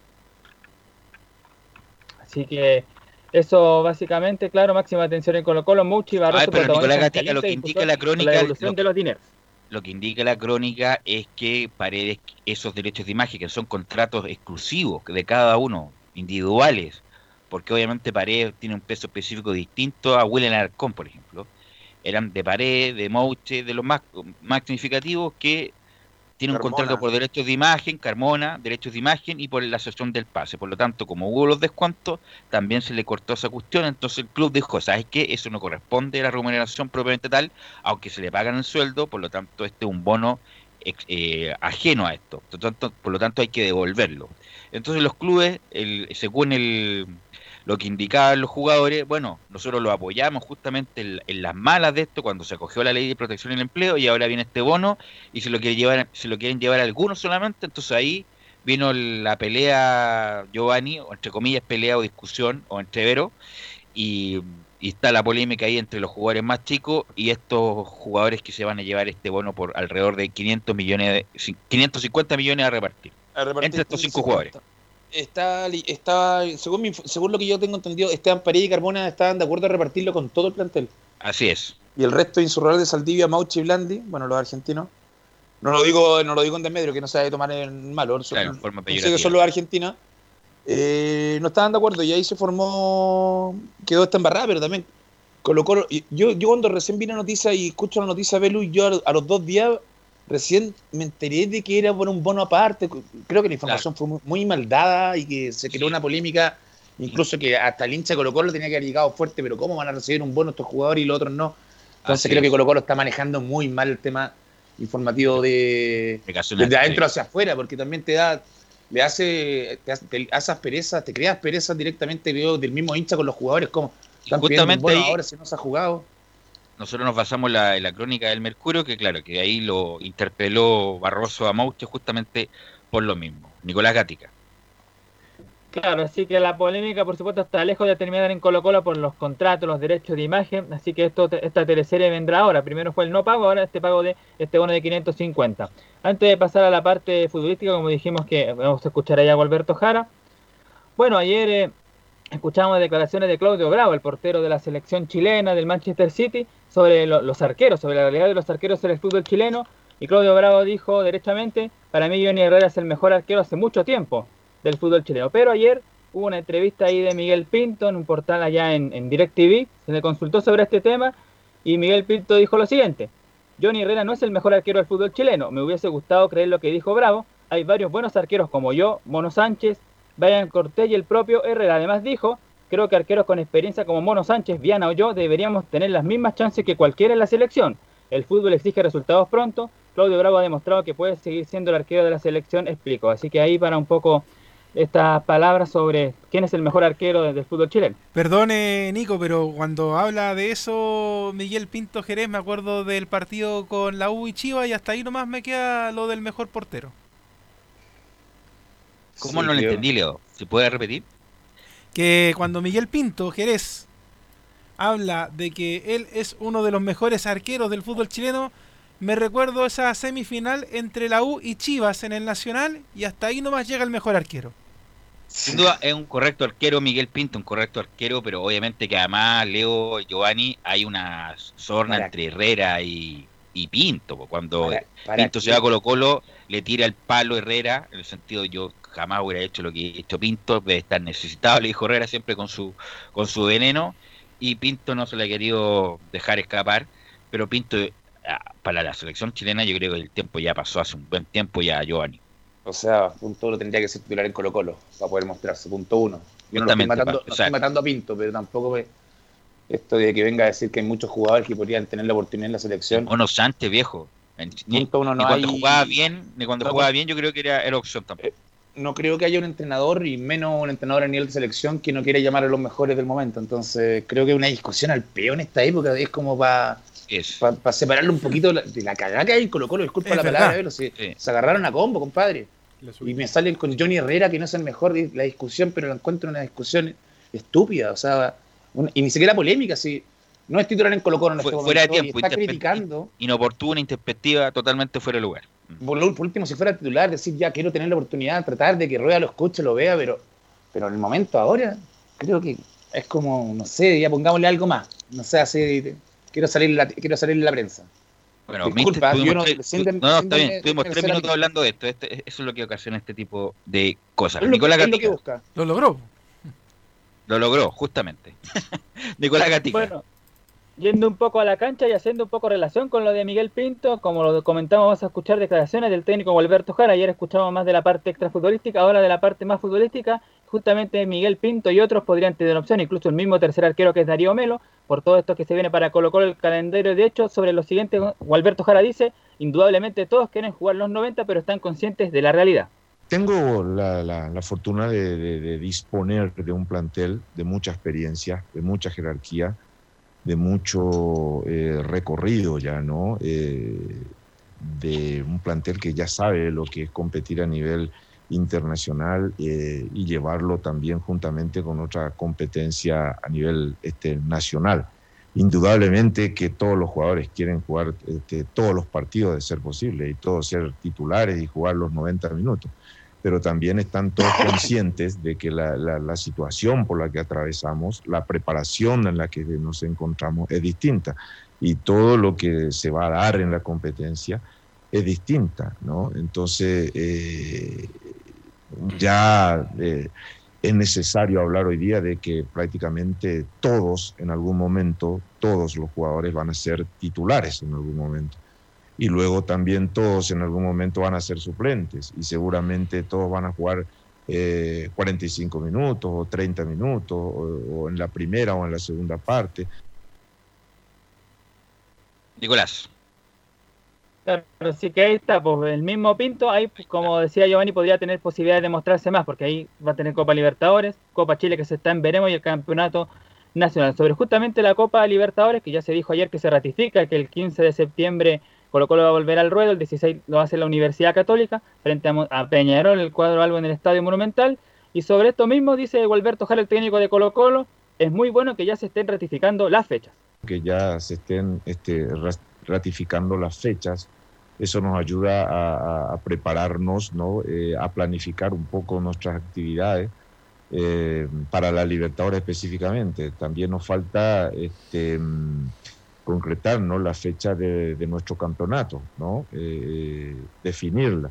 Así que eso básicamente, claro, máxima atención en Colo Colo, Mouche y Barroso. Ay, pero Nicolás Gatica, lo que indica la crónica, La lo- de los dineros. Lo que indica la crónica es que Paredes, esos derechos de imagen, que son contratos exclusivos de cada uno, individuales, porque obviamente Paredes tiene un peso específico distinto a William Arcón, por ejemplo, eran de Paredes, de Mouche, de los más, más significativos que tiene un contrato por derechos de imagen, Carmona, derechos de imagen y por la sesión del pase. Por lo tanto, como hubo los descuentos, también se le cortó esa cuestión. Entonces el club dijo, ¿sabes qué? Eso no corresponde a la remuneración propiamente tal, aunque se le pagan el sueldo, por lo tanto este es un bono eh, ajeno a esto. Por lo, tanto, por lo tanto hay que devolverlo. Entonces los clubes, el, según el, lo que indicaban los jugadores, bueno, nosotros lo apoyamos justamente en, en las malas de esto cuando se acogió la ley de protección del empleo y ahora viene este bono y se lo quiere llevar, se lo quieren llevar algunos solamente, entonces ahí vino la pelea Giovanni, o entre comillas pelea o discusión, o entrevero, y, y está la polémica ahí entre los jugadores más chicos y estos jugadores que se van a llevar este bono por alrededor de 500 millones, de, 550 millones a repartir. A repartir entre estos cinco 50. jugadores. Está, está según, mi- según lo que yo tengo entendido, Esteban Paredes y Carmona estaban de acuerdo a repartirlo con todo el plantel. Así es. Y el resto, Insurral de Saldivia, Mauchi y Blandi, bueno, los argentinos. No lo digo, no lo digo en desmedro, que no se debe tomar en malo. son- Claro, en forma pensé que peyorativa. son los argentinos. Eh, no estaban de acuerdo y ahí se formó, quedó esta embarrada, pero también Colo Colo. y Yo, yo cuando recién vi la noticia y escucho la noticia de Belu, yo a, a los dos días recién me enteré de que era por un bono aparte. Creo que la información fue muy, mal dada y que se creó una polémica, incluso que hasta el hincha de Colo Colo tenía que haber llegado fuerte, pero ¿cómo van a recibir un bono estos jugadores y los otros no? Entonces Así creo es. que Colo Colo está manejando muy mal el tema informativo de desde adentro hacia afuera, porque también te da, le hace, te hace, te hace asperezas, te creas perezas directamente creo, del mismo hincha con los jugadores, como están justamente bono ahí- ahora si no se ha jugado. Nosotros nos basamos la- en la crónica del Mercurio, que claro, que ahí lo interpeló Barroso a Mauche justamente por lo mismo. Nicolás Gatica. Claro, así que la polémica, por supuesto, está lejos de terminar en Colo Colo por los contratos, los derechos de imagen. Así que esto, esta teleserie vendrá ahora. Primero fue el no pago, ahora este pago de este bono de 550. Antes de pasar a la parte futbolística, como dijimos que vamos a escuchar allá a Alberto Jara. Bueno, ayer eh, escuchamos declaraciones de Claudio Bravo, el portero de la selección chilena del Manchester City, sobre lo- los arqueros, sobre la realidad de los arqueros en el fútbol chileno. Y Claudio Bravo dijo derechamente, para mí Johnny Herrera es el mejor arquero hace mucho tiempo del fútbol chileno. Pero ayer hubo una entrevista ahí de Miguel Pinto en un portal allá en, en DirecTV, se le consultó sobre este tema y Miguel Pinto dijo lo siguiente, Johnny Herrera no es el mejor arquero del fútbol chileno, me hubiese gustado creer lo que dijo Bravo, hay varios buenos arqueros como yo, Mono Sánchez, Brian Cortés y el propio Herrera. Además dijo, creo que arqueros con experiencia como Mono Sánchez, Viana o yo deberíamos tener las mismas chances que cualquiera en la selección. El fútbol exige resultados pronto. Claudio Bravo ha demostrado que puede seguir siendo el arquero de la selección, explico. Así que ahí para un poco estas palabras sobre quién es el mejor arquero del fútbol chileno. Perdone, Nico, pero cuando habla de eso Miguel Pinto Jerez, me acuerdo del partido con la U y Chivas y hasta ahí nomás me queda lo del mejor portero. ¿Cómo Sí, no lo entendí, Leo? ¿Se puede repetir? Que cuando Miguel Pinto Jerez habla de que él es uno de los mejores arqueros del fútbol chileno, me recuerdo esa semifinal entre la U y Chivas en el Nacional y hasta ahí nomás llega el mejor arquero. Sin duda es un correcto arquero, Miguel Pinto, un correcto arquero, pero obviamente que además Leo Giovanni hay una sorna entre Herrera y, Pinto. Cuando Pinto se va a Colo Colo, le tira el palo Herrera, en el sentido yo jamás hubiera hecho lo que ha hecho Pinto, debe estar necesitado, le dijo Herrera siempre con su, con su veneno, y Pinto no se le ha querido dejar escapar, pero Pinto ah, para la selección chilena yo creo que el tiempo ya pasó hace un buen tiempo ya Giovanni. O sea, punto uno tendría que ser titular en Colo Colo para poder mostrarse, punto uno. Yo no, estoy matando, matando, a Pinto, pero tampoco me, esto de que venga a decir que hay muchos jugadores que podrían tener la oportunidad en la selección. Bueno, Sánchez, viejo. Ni, uno no cuando jugaba bien, ni cuando jugaba bien, yo creo que era, era opción tampoco. Eh, no creo que haya un entrenador y menos un entrenador a nivel de selección que no quiera llamar a los mejores del momento. Entonces, creo que una discusión al peor en esta época es como para para separarlo un poquito de la cagada que hay en Colo Colo, disculpa la palabra, se, se agarraron a combo, compadre. Y me salen con Johnny Herrera, que no es el mejor de la discusión, pero la encuentro una discusión estúpida, o sea, y ni siquiera polémica, si no es titular en Colo Colo en este fuera de tiempo, y está criticando. Inoportuna, perspectiva totalmente fuera de lugar. Por, último, si fuera titular, decir ya quiero tener la oportunidad, tratar de que Rueda lo escuche, lo vea, pero, pero en el momento ahora, creo que es como, no sé, ya pongámosle algo más. No sé, así, quiero salir la, quiero salir en la prensa. Bueno, Disculpa, no, no, está bien, estuvimos tres minutos hablando de esto. Este, eso es lo que ocasiona este tipo de cosas. Nicolás Gatica. Lo logró. Lo logró, justamente. Nicolás Gatica. Bueno, yendo un poco a la cancha y haciendo un poco relación con lo de Miguel Pinto, como lo comentamos, vamos a escuchar declaraciones del técnico Alberto Jara. Ayer escuchamos más de la parte extrafutbolística, ahora de la parte más futbolística. Justamente Miguel Pinto y otros podrían tener opción, incluso el mismo tercer arquero que es Darío Melo, por todo esto que se viene para Colo Colo el calendario. De hecho, sobre lo siguiente, Alberto Jara dice, indudablemente todos quieren jugar los 90, pero están conscientes de la realidad. Tengo la, fortuna de, disponer de un plantel de mucha experiencia, de mucha jerarquía, de mucho eh, recorrido ya, ¿no? Eh, de un plantel que ya sabe lo que es competir a nivel internacional eh, y llevarlo también juntamente con otra competencia a nivel este, nacional. Indudablemente que todos los jugadores quieren jugar este, todos los partidos de ser posible y todos ser titulares y jugar los 90 minutos, pero también están todos conscientes de que la, la situación por la que atravesamos, la preparación en la que nos encontramos es distinta y todo lo que se va a dar en la competencia es distinta, ¿no? Entonces, eh, ya eh, es necesario hablar hoy día de que prácticamente todos, en algún momento, todos los jugadores van a ser titulares en algún momento. Y luego también todos en algún momento van a ser suplentes y seguramente todos van a jugar 45 eh, minutos o 30 minutos o en la primera o en la segunda parte. Nicolás. Claro, sí que ahí está, pues el mismo Pinto, ahí pues, como decía Giovanni, podría tener posibilidades de mostrarse más, porque ahí va a tener Copa Libertadores, Copa Chile que se está en veremos y el Campeonato Nacional. Sobre justamente la Copa Libertadores, que ya se dijo ayer que se ratifica, que el 15 de septiembre Colo Colo va a volver al ruedo, el 16 lo hace la Universidad Católica, frente a, Peñarol, el cuadro algo en el Estadio Monumental, y sobre esto mismo dice Gualberto Jara, el técnico de Colo Colo, es muy bueno que ya se estén ratificando las fechas. Que ya se estén este, ratificando las fechas eso nos ayuda a, prepararnos, ¿no? Eh, a planificar un poco nuestras actividades eh, para la Libertadores específicamente. También nos falta este, concretar ¿no? la fecha de, nuestro campeonato, ¿no? Eh, definirla.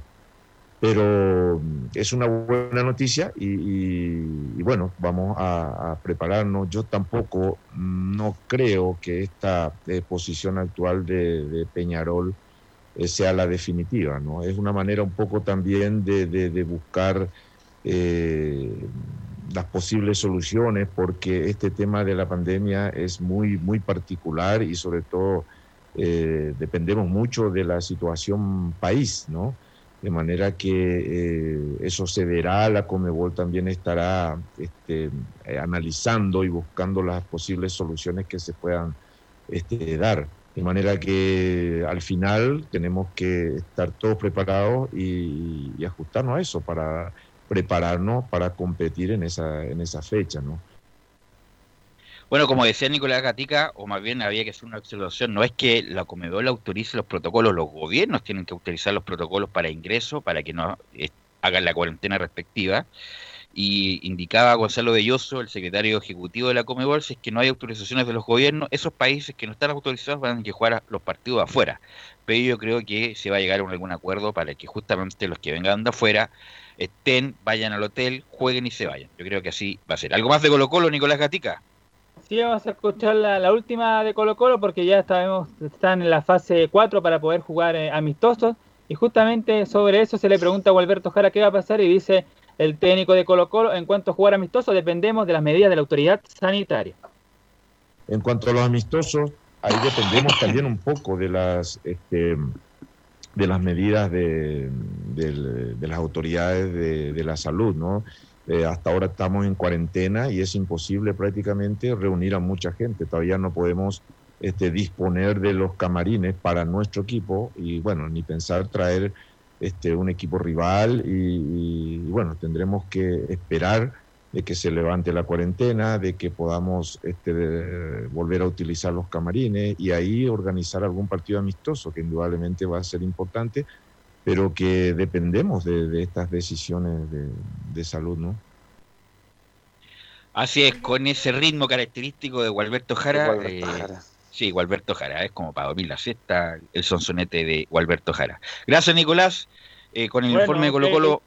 Pero mm, es una buena noticia y, bueno, vamos a, prepararnos. Yo tampoco mm, no creo que esta posición actual de Peñarol eh, sea la definitiva. ¿no? Es una manera un poco también de, de, buscar eh, las posibles soluciones, porque este tema de la pandemia es muy, muy particular y sobre todo eh, dependemos mucho de la situación país, ¿no? De manera que eso se verá, la Comebol también estará este, analizando y buscando las posibles soluciones que se puedan este, dar. De manera que al final tenemos que estar todos preparados y, ajustarnos a eso para prepararnos para competir en esa, en esa fecha, ¿no? Bueno, como decía Nicolás Gatica, o más bien había que hacer una observación, no es que la Comedol autorice los protocolos, los gobiernos tienen que autorizar los protocolos para ingreso, para que no eh, hagan la cuarentena respectiva. Y indicaba Gonzalo Belloso, el secretario ejecutivo de la Comebol, si es que no hay autorizaciones de los gobiernos, esos países que no están autorizados van a tener que jugar a los partidos afuera. Pero yo creo que se va a llegar a algún acuerdo para que justamente los que vengan de afuera estén, vayan al hotel, jueguen y se vayan. Yo creo que así va a ser. ¿Algo más de Colo Colo, Nicolás Gatica? Sí, vamos a escuchar la, la última de Colo Colo porque ya sabemos están en la fase 4 para poder jugar eh, amistosos. Y justamente sobre eso se le pregunta a Alberto Jara qué va a pasar y dice el técnico de Colo Colo, en cuanto a jugar amistoso dependemos de las medidas de la autoridad sanitaria. En cuanto a los amistosos, ahí dependemos también un poco de las este, de las medidas de, las autoridades de, de la salud, ¿no? Eh, hasta ahora estamos en cuarentena y es imposible prácticamente reunir a mucha gente. Todavía no podemos este, disponer de los camarines para nuestro equipo y bueno, ni pensar traer este, un equipo rival y, y, bueno, tendremos que esperar de que se levante la cuarentena, de que podamos este, de- volver a utilizar los camarines y ahí organizar algún partido amistoso que indudablemente va a ser importante, pero que dependemos de, de estas decisiones de, de salud, ¿no? Así es, con ese ritmo característico de Gualberto Jara. Gualberto eh, Jara. Sí, Gualberto Jara, es como para dormir la siesta, el sonsonete de Gualberto Jara. Gracias, Nicolás. Eh, con el Bueno, informe de Colo. Colo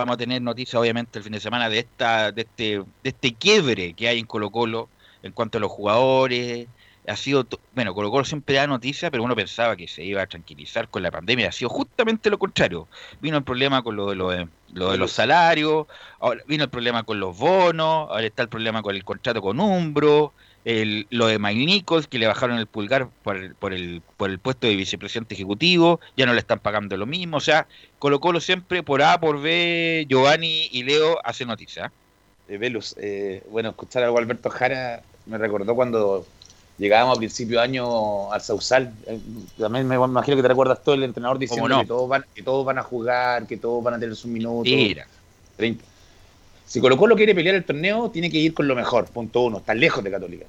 vamos a tener noticias, obviamente, el fin de semana de esta, de este, de este quiebre que hay en Colo Colo en cuanto a los jugadores. Ha sido, bueno, Colo Colo siempre da noticias, pero uno pensaba que se iba a tranquilizar con la pandemia. Ha sido justamente lo contrario. Vino el problema con lo de, lo de, lo de los salarios, vino el problema con los bonos, ahora está el problema con el contrato con Umbro, el, lo de Mike Nichols, que le bajaron el pulgar por el, por, el, por el puesto de vicepresidente ejecutivo, ya no le están pagando lo mismo. O sea, Colo Colo siempre por A, por B, Giovanni y Leo hace noticia. Eh, Velus, eh, bueno, escuchar a Alberto Jara me recordó cuando llegábamos a principio de año al Sausal. Eh, también me imagino que te recuerdas todo el entrenador diciendo no? que, todos van, que todos van a jugar, que todos van a tener sus minutos. Mentira. 30. Si Colo Colo quiere pelear el torneo, tiene que ir con lo mejor, punto uno, está lejos de Católica.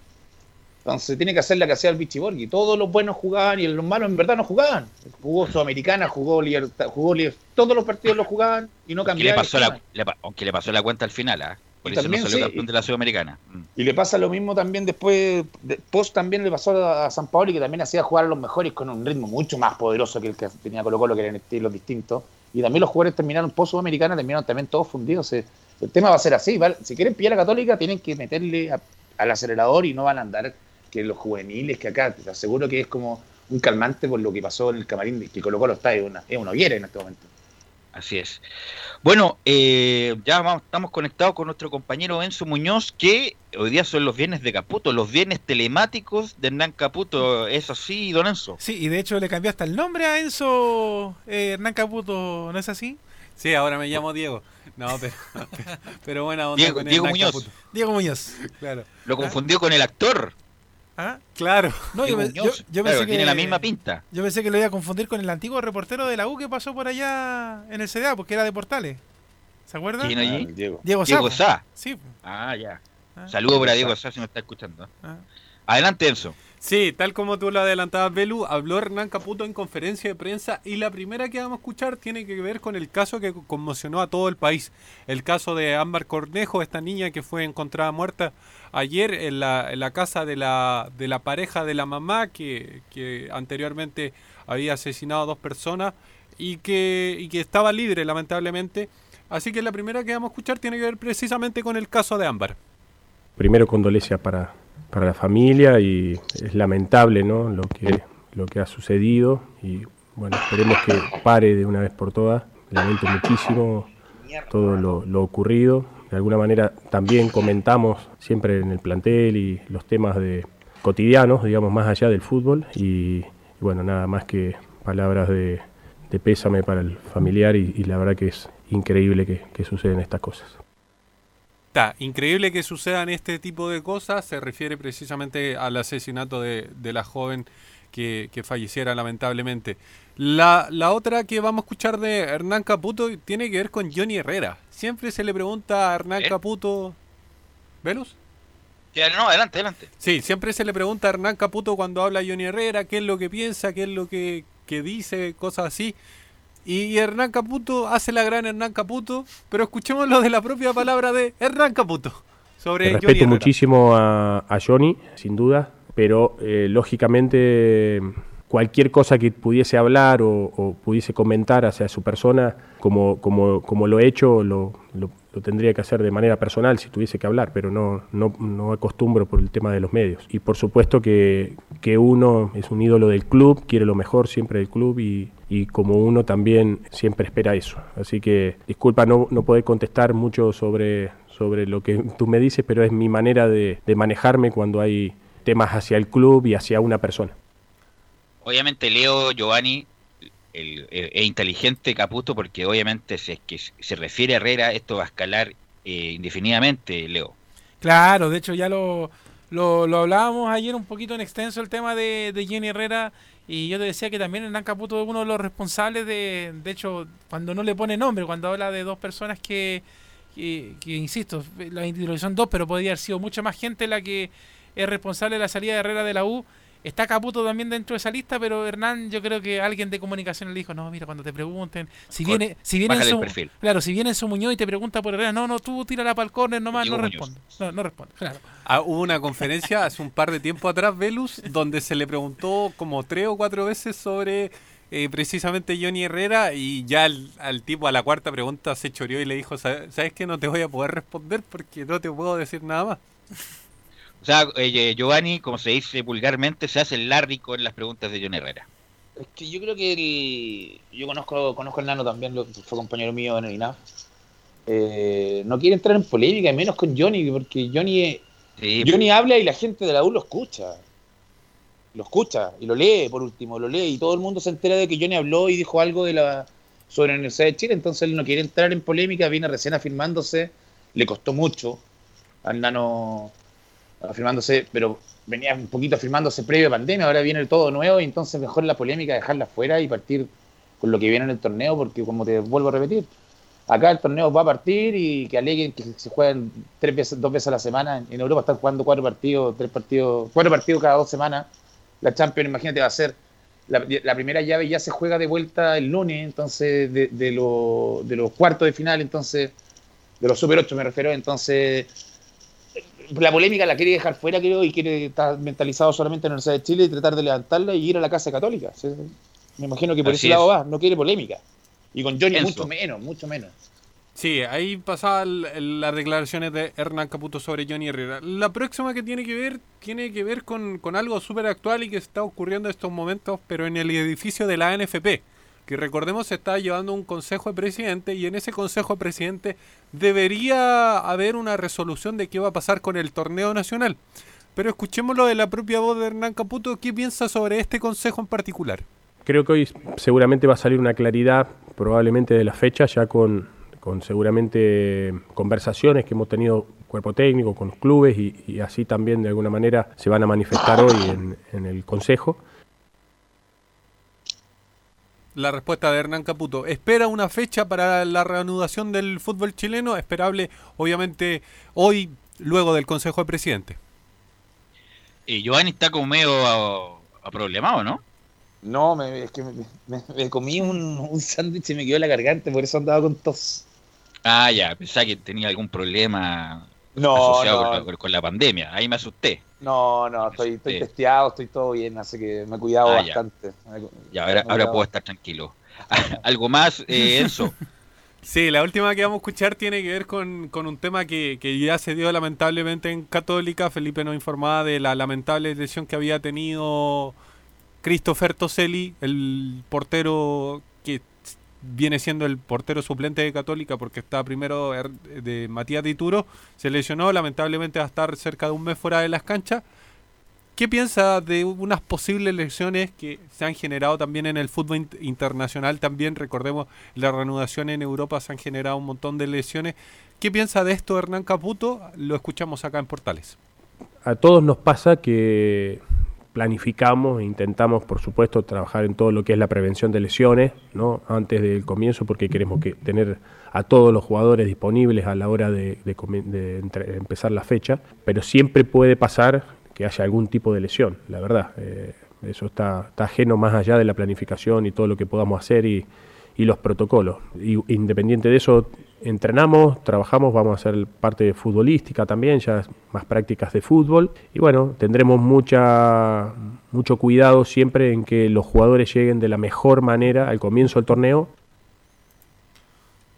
Entonces tiene que hacer la que hacía el Vichy Borghi. Todos los buenos jugaban y los malos en verdad no jugaban. Jugó Sudamericana, jugó Libertad, jugó Liber- todos los partidos los jugaban y no Aunque le, cambiaban. pasó la, le aunque le pasó la cuenta al final, ¿ah? por Y eso no también, salió sí, campeón y- de la Sudamericana. Mm. Y le pasa lo mismo también después, de- post también le pasó a, a San Paolo que también hacía jugar a los mejores con un ritmo mucho más poderoso que el que tenía Colo Colo, que eran estilos distintos. Y también los jugadores terminaron post Sudamericana, terminaron también todos fundidos. Eh, El tema va a ser así, ¿vale? si quieren pillar a Católica tienen que meterle a- al acelerador y no van a andar que los juveniles, que acá te aseguro que es como un calmante por lo que pasó en el camarín, de- que Colo Colo está, es una, es una hoguera en este momento. Así es. Bueno, eh, ya vamos- estamos conectados con nuestro compañero Enzo Muñoz, que hoy día son los viernes de Caputo, los viernes telemáticos de Hernán Caputo. ¿Es así, don Enzo? Sí, y de hecho le cambió hasta el nombre a Enzo eh, Hernán Caputo, ¿no es así? Sí, ahora me llamo Diego. No, pero, pero buena onda Diego- con Diego Muñoz. Caputo. Diego Muñoz. Claro. Lo confundió con el actor. ¿Ah? Claro. No, yo, Diego me- yo- Muñoz. yo Claro, pensé que tiene la misma pinta. Yo pensé que lo iba a confundir con el antiguo reportero de la U que pasó por allá en el CDA, porque era de Portales. ¿Se acuerdan? ¿Quién allí? Diego. Diego Sá. Diego Sá. Sí. Ah, ya. Ah. Saludos para Diego Sá si me está escuchando. Ah. Adelante, Enzo. Sí, tal como tú lo adelantabas, Belu, habló Hernán Caputo en conferencia de prensa y la primera que vamos a escuchar tiene que ver con el caso que conmocionó a todo el país. El caso de Ámbar Cornejo, esta niña que fue encontrada muerta ayer en la, en la casa de la, de la pareja de la mamá que, que anteriormente había asesinado a dos personas y que, y que estaba libre lamentablemente. Así que la primera que vamos a escuchar tiene que ver precisamente con el caso de Ámbar. primero condolencias para, para la familia y es lamentable ¿no? lo, que, lo que ha sucedido y bueno, esperemos que pare de una vez por todas. Lamento muchísimo todo lo, lo ocurrido. De alguna manera también comentamos siempre en el plantel y los temas de cotidianos, digamos, más allá del fútbol y, y bueno, nada más que palabras de, de pésame para el familiar y, y la verdad que es increíble que, que suceden estas cosas. Está, increíble que sucedan este tipo de cosas, se refiere precisamente al asesinato de, de la joven que, que falleciera lamentablemente. La, la otra que vamos a escuchar de Hernán Caputo tiene que ver con Johnny Herrera. Siempre se le pregunta a Hernán ¿Eh? Caputo... ¿Velus? Ya, no, adelante, adelante. Sí, siempre se le pregunta a Hernán Caputo cuando habla Johnny Herrera qué es lo que piensa, qué es lo que, que dice, cosas así. Y, Hernán Caputo hace la gran Hernán Caputo, pero escuchemos lo de la propia palabra de Hernán Caputo sobre Johnny respeto Herrera. muchísimo a, a Johnny, sin duda, pero eh, lógicamente cualquier cosa que pudiese hablar o, o pudiese comentar hacia su persona, como, como, como lo he hecho, lo, lo- lo tendría que hacer de manera personal si tuviese que hablar, pero no, no, no acostumbro por el tema de los medios. Y por supuesto que, que uno es un ídolo del club, quiere lo mejor siempre del club y, y como uno también siempre espera eso. Así que disculpa no, no poder contestar mucho sobre, sobre lo que tú me dices, pero es mi manera de, de manejarme cuando hay temas hacia el club y hacia una persona. Obviamente Leo Giovanni el- el- es inteligente Caputo porque obviamente si es que se refiere a Herrera, esto va a escalar eh, indefinidamente, Leo. Claro, de hecho ya lo, lo, lo hablábamos ayer un poquito en extenso el tema de, de Jenny Herrera y yo te decía que también Hernán Caputo es uno de los responsables de, de hecho, cuando no le pone nombre, cuando habla de dos personas que, que, que, insisto, la son dos, pero podría haber sido mucha más gente la que es responsable de la salida de Herrera de la U. Está Caputo también dentro de esa lista, pero Hernán, yo creo que alguien de comunicación le dijo, no, mira, cuando te pregunten, si Cor- viene, si viene el su, perfil. claro, si viene su Muñoz y te pregunta por Herrera, no, no, tú tírala para el córner nomás, Diego no responde. No, no responde, claro. Ah, hubo una conferencia hace un par de tiempo atrás, Velus, donde se le preguntó como tres o cuatro veces sobre eh, precisamente Johnny Herrera y ya al, al tipo a la cuarta pregunta se choreó y le dijo, "Sa- ¿sabes qué? No te voy a poder responder porque no te puedo decir nada más. O sea, eh, Giovanni, como se dice vulgarmente, se hace el larrico en las preguntas de John Herrera. Es que yo creo que el- yo conozco, conozco al Nano también, lo- fue compañero mío en el INAF. Eh, no quiere entrar en polémica, y menos con Johnny, porque Johnny, Sí, Johnny habla y la gente de la U lo escucha. Lo escucha y lo lee, por último, lo lee. Y todo el mundo se entera de que Johnny habló y dijo algo de la sobre la Universidad de Chile. Entonces él no quiere entrar en polémica, viene recién afirmándose. Le costó mucho al Nano afirmándose, pero venía un poquito afirmándose previo a pandemia. Ahora viene todo nuevo y entonces mejor la polémica dejarla fuera y partir con lo que viene en el torneo, porque como te vuelvo a repetir, acá el torneo va a partir y que aleguen que se juegan tres veces, dos veces a la semana. En Europa están jugando cuatro partidos, tres partidos, cuatro partidos cada dos semanas. La Champions, imagínate, va a ser la, primera llave ya se juega de vuelta el lunes, entonces de, de, lo- de los cuartos de final, entonces de los Super 8 me refiero, entonces la polémica la quiere dejar fuera, creo, y quiere estar mentalizado solamente en la Universidad de Chile y tratar de levantarla y ir a la Casa Católica. ¿sí? Me imagino que por Así ese lado va, no quiere polémica. Y con Johnny Enzo. mucho menos, mucho menos. Sí, ahí pasaban las declaraciones de Hernán Caputo sobre Johnny Herrera. La próxima que tiene que ver, tiene que ver con, con algo súper actual y que está ocurriendo en estos momentos, pero en el edificio de la NFP, que recordemos se está llevando un consejo de presidente y en ese consejo de presidente debería haber una resolución de qué va a pasar con el torneo nacional. Pero escuchémoslo de la propia voz de Hernán Caputo, ¿qué piensa sobre este consejo en particular? Creo que hoy seguramente va a salir una claridad, probablemente de la fecha, ya con, con seguramente conversaciones que hemos tenido cuerpo técnico con los clubes y, así también de alguna manera se van a manifestar hoy en el Consejo. La respuesta de Hernán Caputo. ¿Espera una fecha para la reanudación del fútbol chileno? Esperable, obviamente, hoy, luego del Consejo de Presidente. Y Giovanni está como medio a, a problemado, ¿no? No, me, es que me, me- me comí un, un sándwich y me quedó la garganta, por eso andaba con tos. Ah, ya, pensaba que tenía algún problema No, asociado no. Con, la, con la pandemia. Ahí me asusté. No, no, estoy, estoy testeado, estoy todo bien, así que me he cuidado Ah, ya. bastante. Ya, ahora, ahora puedo estar tranquilo. ¿Algo más, eh, Enzo? Sí, la última que vamos a escuchar tiene que ver con, con un tema que, que ya se dio lamentablemente en Católica. Felipe nos informaba de la lamentable lesión que había tenido Christopher Toselli, el portero que viene siendo el portero suplente de Católica porque está primero er- de Matías Dituro. Se lesionó, lamentablemente va a estar cerca de un mes fuera de las canchas. ¿Qué piensa de unas posibles lesiones que se han generado también en el fútbol int- internacional? También, recordemos, la reanudación en Europa se han generado un montón de lesiones. ¿Qué piensa de esto Hernán Caputo? Lo escuchamos acá en Portales. A todos nos pasa que, planificamos e intentamos, por supuesto, trabajar en todo lo que es la prevención de lesiones, ¿no? Antes del comienzo, porque queremos que tener a todos los jugadores disponibles a la hora de, empezar la fecha, pero siempre puede pasar que haya algún tipo de lesión, la verdad. Eh, eso está, está ajeno más allá de la planificación y todo lo que podamos hacer y, y los protocolos. Y, independiente de eso, entrenamos, trabajamos, vamos a hacer parte futbolística también, ya más prácticas de fútbol. Y bueno, tendremos mucha, mucho cuidado siempre en que los jugadores lleguen de la mejor manera al comienzo del torneo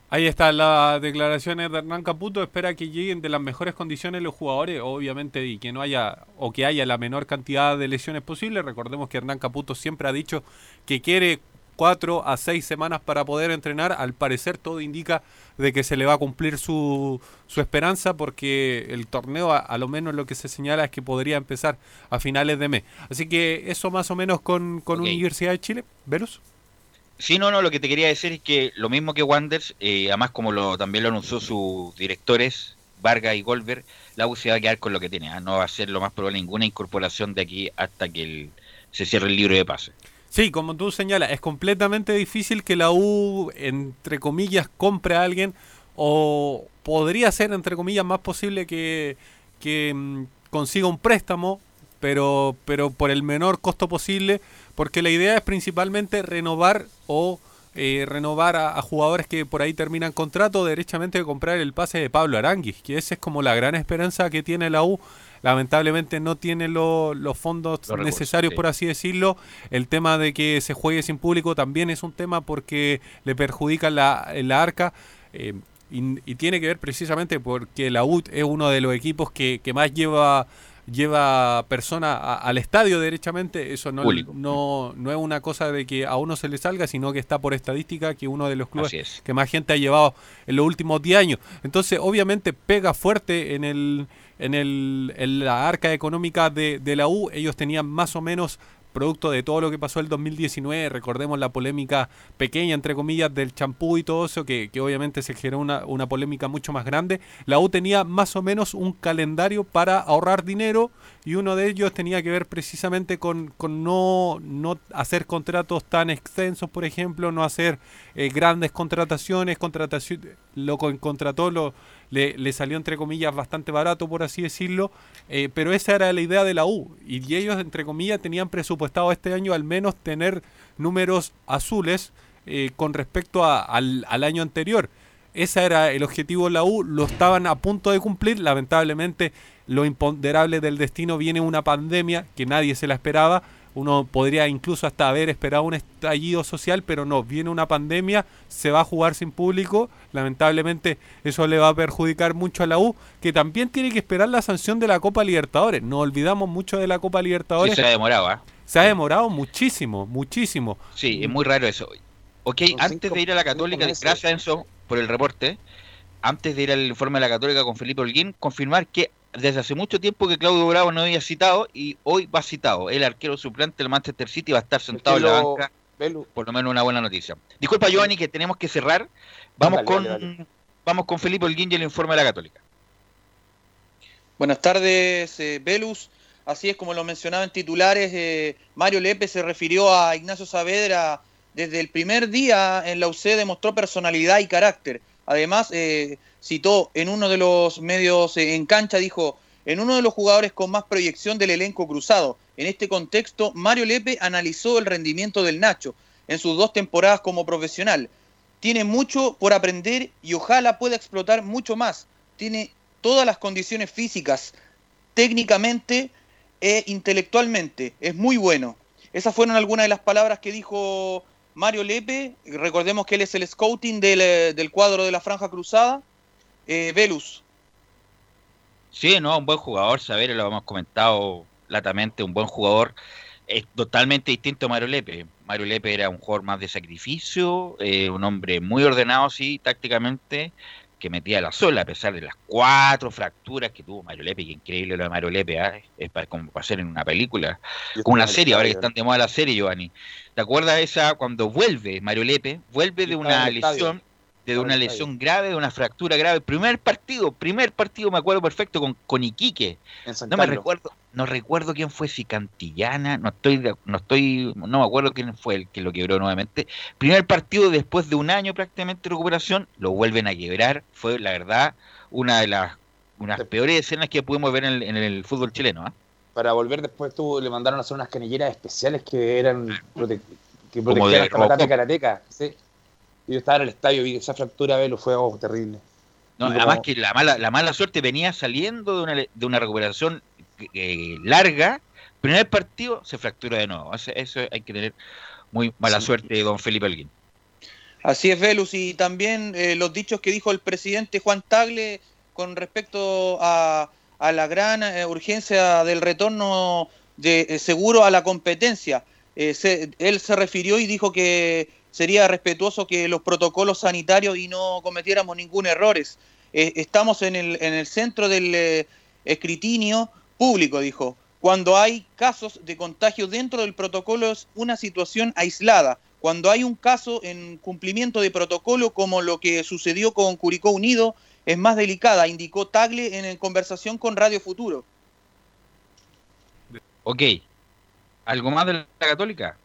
Ahí está la declaraciones de Hernán Caputo. Espera que lleguen de las mejores condiciones los jugadores, obviamente, y que no haya o que haya la menor cantidad de lesiones posible. Recordemos que Hernán Caputo siempre ha dicho que quiere cuatro a seis semanas para poder entrenar. Al parecer todo indica de que se le va a cumplir su, su esperanza porque el torneo a, a lo menos lo que se señala es que podría empezar a finales de mes. Así que eso más o menos con, con Universidad de Chile. ¿Verus? Sí, no, no, lo que te quería decir es que lo mismo que Wanders, eh, además como lo también lo anunció sus directores, Vargas y Goldberg, la U se va a quedar con lo que tiene. ¿ah? No va a ser lo más probable ninguna incorporación de aquí hasta que el- se cierre el libro de pase. Sí, como tú señalas, es completamente difícil que la U, entre comillas, compre a alguien o podría ser, entre comillas, más posible que, que mm, consiga un préstamo, pero, pero por el menor costo posible, porque la idea es principalmente renovar o eh, renovar a, jugadores que por ahí terminan contrato, derechamente comprar el pase de Pablo Aranguis, que esa es como la gran esperanza que tiene la U. Lamentablemente no tiene lo- los fondos Los recursos, necesarios, sí. por así decirlo. El tema de que se juegue sin público también es un tema porque le perjudica la, la arca. eh, y, y tiene que ver precisamente porque la UT es uno de los equipos que, que más lleva lleva personas al estadio derechamente, eso no, no, no es una cosa de que a uno se le salga, sino que está por estadística que uno de los clubes es. que más gente ha llevado en los últimos 10 años. Entonces, obviamente, pega fuerte en el en, el, en la arca económica de, de la U. Ellos tenían más o menos producto de todo lo que pasó el 2019, recordemos la polémica pequeña, entre comillas, del champú y todo eso, que, que obviamente se generó una, una polémica mucho más grande, la U tenía más o menos un calendario para ahorrar dinero y uno de ellos tenía que ver precisamente con, con no, no hacer contratos tan extensos, por ejemplo, no hacer eh, grandes contrataciones, contratación, lo con- contrató lo, le, salió entre comillas bastante barato, por así decirlo, eh, pero esa era la idea de la U. Y ellos, entre comillas, tenían presupuestado este año al menos tener números azules eh, con respecto al, al año anterior. Ese era el objetivo de la U, lo estaban a punto de cumplir, lamentablemente lo imponderable del destino viene una pandemia que nadie se la esperaba, uno podría incluso hasta haber esperado un estallido social, pero no, viene una pandemia, se va a jugar sin público, lamentablemente eso le va a perjudicar mucho a la U, que también tiene que esperar la sanción de la Copa Libertadores, no olvidamos mucho de la Copa Sí, Libertadores, se ha demorado, ¿ah? se ha demorado muchísimo, muchísimo. Sí, es muy raro eso. Ok, antes de ir a la Católica, gracias Enzo por el reporte. Antes de ir al informe de la Católica con Felipe Holguín, confirmar que desde hace mucho tiempo que Claudio Bravo no había citado y hoy va citado. El arquero suplente del Manchester City va a estar sentado en la lo- banca. Por lo menos una buena noticia. Disculpa, Giovanni, que tenemos que cerrar. Vamos Dale, con dale, dale. vamos con Felipe Holguín y el informe de la Católica. Buenas tardes, eh, Velus. Así es como lo mencionaba en titulares, eh, Mario Lepe se refirió a Ignacio Saavedra desde el primer día en la UC, demostró personalidad y carácter. Además, eh, citó en uno de los medios eh, en cancha, dijo, en uno de los jugadores con más proyección del elenco cruzado. En este contexto, Mario Lepe analizó el rendimiento del Nacho en sus dos temporadas como profesional. Tiene mucho por aprender y ojalá pueda explotar mucho más. Tiene todas las condiciones físicas, técnicamente e intelectualmente. Es muy bueno. Esas fueron algunas de las palabras que dijo Mario Lepe. Recordemos que él es el scouting del, eh, del cuadro de la Franja Cruzada. Eh, Velus. Sí, no, un buen jugador, saber, lo hemos comentado latamente, un buen jugador. Es totalmente distinto a Mario Lepe. Mario Lepe era un jugador más de sacrificio, eh, un hombre muy ordenado, sí, tácticamente, que metía la sola, a pesar de las cuatro fracturas que tuvo Mario Lepe, que increíble lo de Mario Lepe, ¿ah? es para, como para hacer en una película, como una serie, ahora que están de moda la serie, Giovanni. ¿Te acuerdas esa cuando vuelve Mario Lepe? Vuelve de una lesión de una lesión grave, de una fractura grave. Primer partido, primer partido, me acuerdo perfecto, con, con Iquique. No me recuerdo, no recuerdo quién fue, si Cantillana, no estoy, no estoy, no me acuerdo quién fue el que lo quebró nuevamente. Primer partido después de un año prácticamente de recuperación, lo vuelven a quebrar. Fue, la verdad, una de las, unas peores escenas que pudimos ver en el, fútbol chileno. ¿ah? Para volver después tú, le mandaron a hacer unas canilleras especiales que eran que protegían a karateca. ¿sí? Y yo estaba en el estadio y esa fractura, velo, fue oh, terrible. No, además que la mala, la mala suerte venía saliendo de una, de una recuperación eh, larga, primer partido se fractura de nuevo. Eso, hay que tener muy mala suerte, don Felipe Alguín. Así es, Velus, y también eh, los dichos que dijo el presidente Juan Tagle con respecto a, a la gran eh, urgencia del retorno de seguro a la competencia. él se refirió y dijo que sería respetuoso que los protocolos sanitarios y no cometiéramos ningún error. estamos en el, en el centro del escrutinio público, dijo. Cuando hay casos de contagio dentro del protocolo es una situación aislada. Cuando hay un caso en cumplimiento de protocolo como lo que sucedió con Curicó Unido, es más delicada, indicó Tagle en conversación con Radio Futuro. Ok. ¿Algo más de la Católica?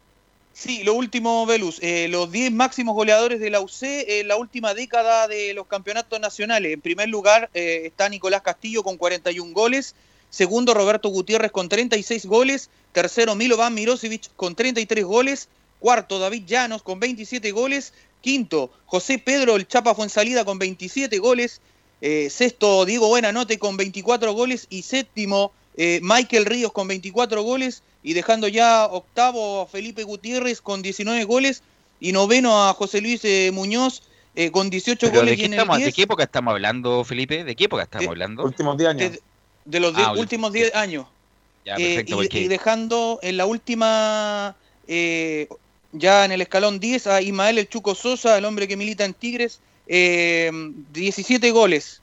Sí, lo último, Velus. Eh, los 10 máximos goleadores de la UC en la última década de los campeonatos nacionales. En primer lugar eh, está Nicolás Castillo con 41 goles. Segundo, Roberto Gutiérrez con 36 goles. Tercero, Milovan Mirosevic con 33 goles. Cuarto, David Llanos con 27 goles. Quinto, José Pedro El Chapa Fuensalida con 27 goles. Eh, sexto, Diego Buenanote con 24 goles. Y séptimo, eh, Michael Ríos con 24 goles. Y dejando ya octavo a Felipe Gutiérrez con 19 goles. Y noveno a José Luis eh, Muñoz con 18 goles. ¿de qué, ¿De qué época estamos hablando, Felipe? ¿De qué época estamos hablando? Últimos 10 años de los ah, últimos 10 años. Eh, y, dejando en la última, eh, ya en el escalón 10, a Ismael El Chuco Sosa, el hombre que milita en Tigres, 17 eh, goles.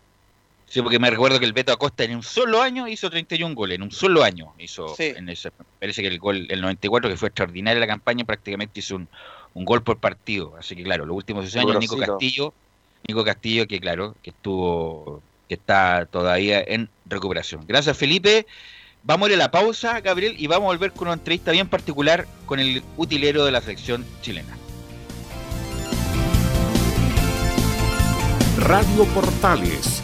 Sí, porque me recuerdo que el Beto Acosta en un solo año hizo 31 goles, en un solo año hizo, en ese, parece que el gol, el 94, que fue extraordinaria la campaña, prácticamente hizo un, un gol por partido. Así que claro, los últimos 6 años, Nico Castillo, Nico Castillo, que claro, que estuvo que está todavía en recuperación. Gracias, Felipe. Vamos a ir a la pausa, Gabriel, y vamos a volver con una entrevista bien particular con el utilero de la selección chilena. Radio Portales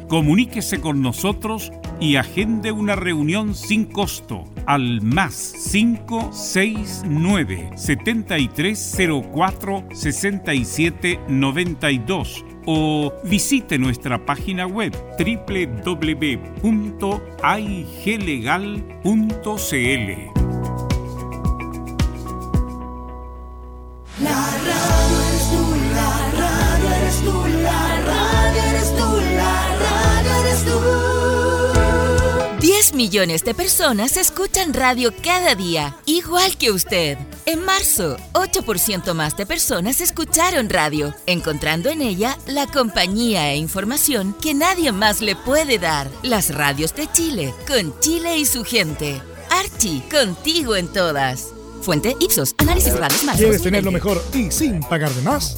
Comuníquese con nosotros y agende una reunión sin costo al más 569 7304 6792 o visite nuestra página web www.aiglegal.cl. La radio la radio la radio 10 millones de personas escuchan radio cada día, igual que usted. En marzo, 8% más de personas escucharon radio, encontrando en ella la compañía e información que nadie más le puede dar. Las radios de Chile, con Chile y su gente. Archie, contigo en todas. Fuente Ipsos, análisis radios más. ¿Quieres tener lo mejor y sin pagar de más?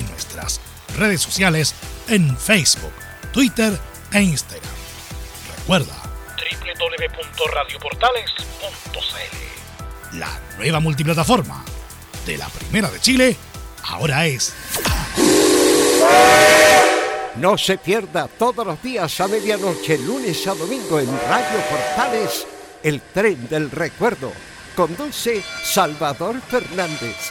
nuestras redes sociales en Facebook, Twitter e Instagram. Recuerda www.radioportales.cl La nueva multiplataforma de la Primera de Chile ahora es No se pierda todos los días a medianoche, lunes a domingo en Radio Portales, el tren del recuerdo. Conduce Salvador Fernández.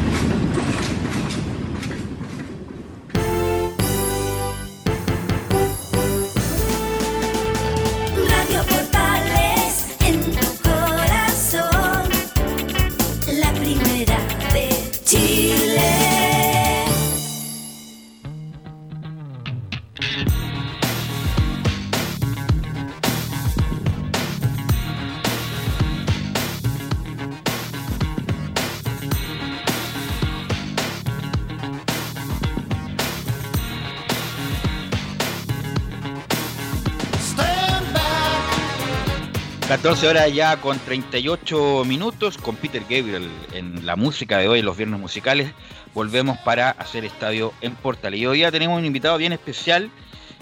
14 horas ya con 38 minutos con Peter Gabriel en la música de hoy, los viernes musicales. Volvemos para hacer estadio en Portal. Y hoy día tenemos un invitado bien especial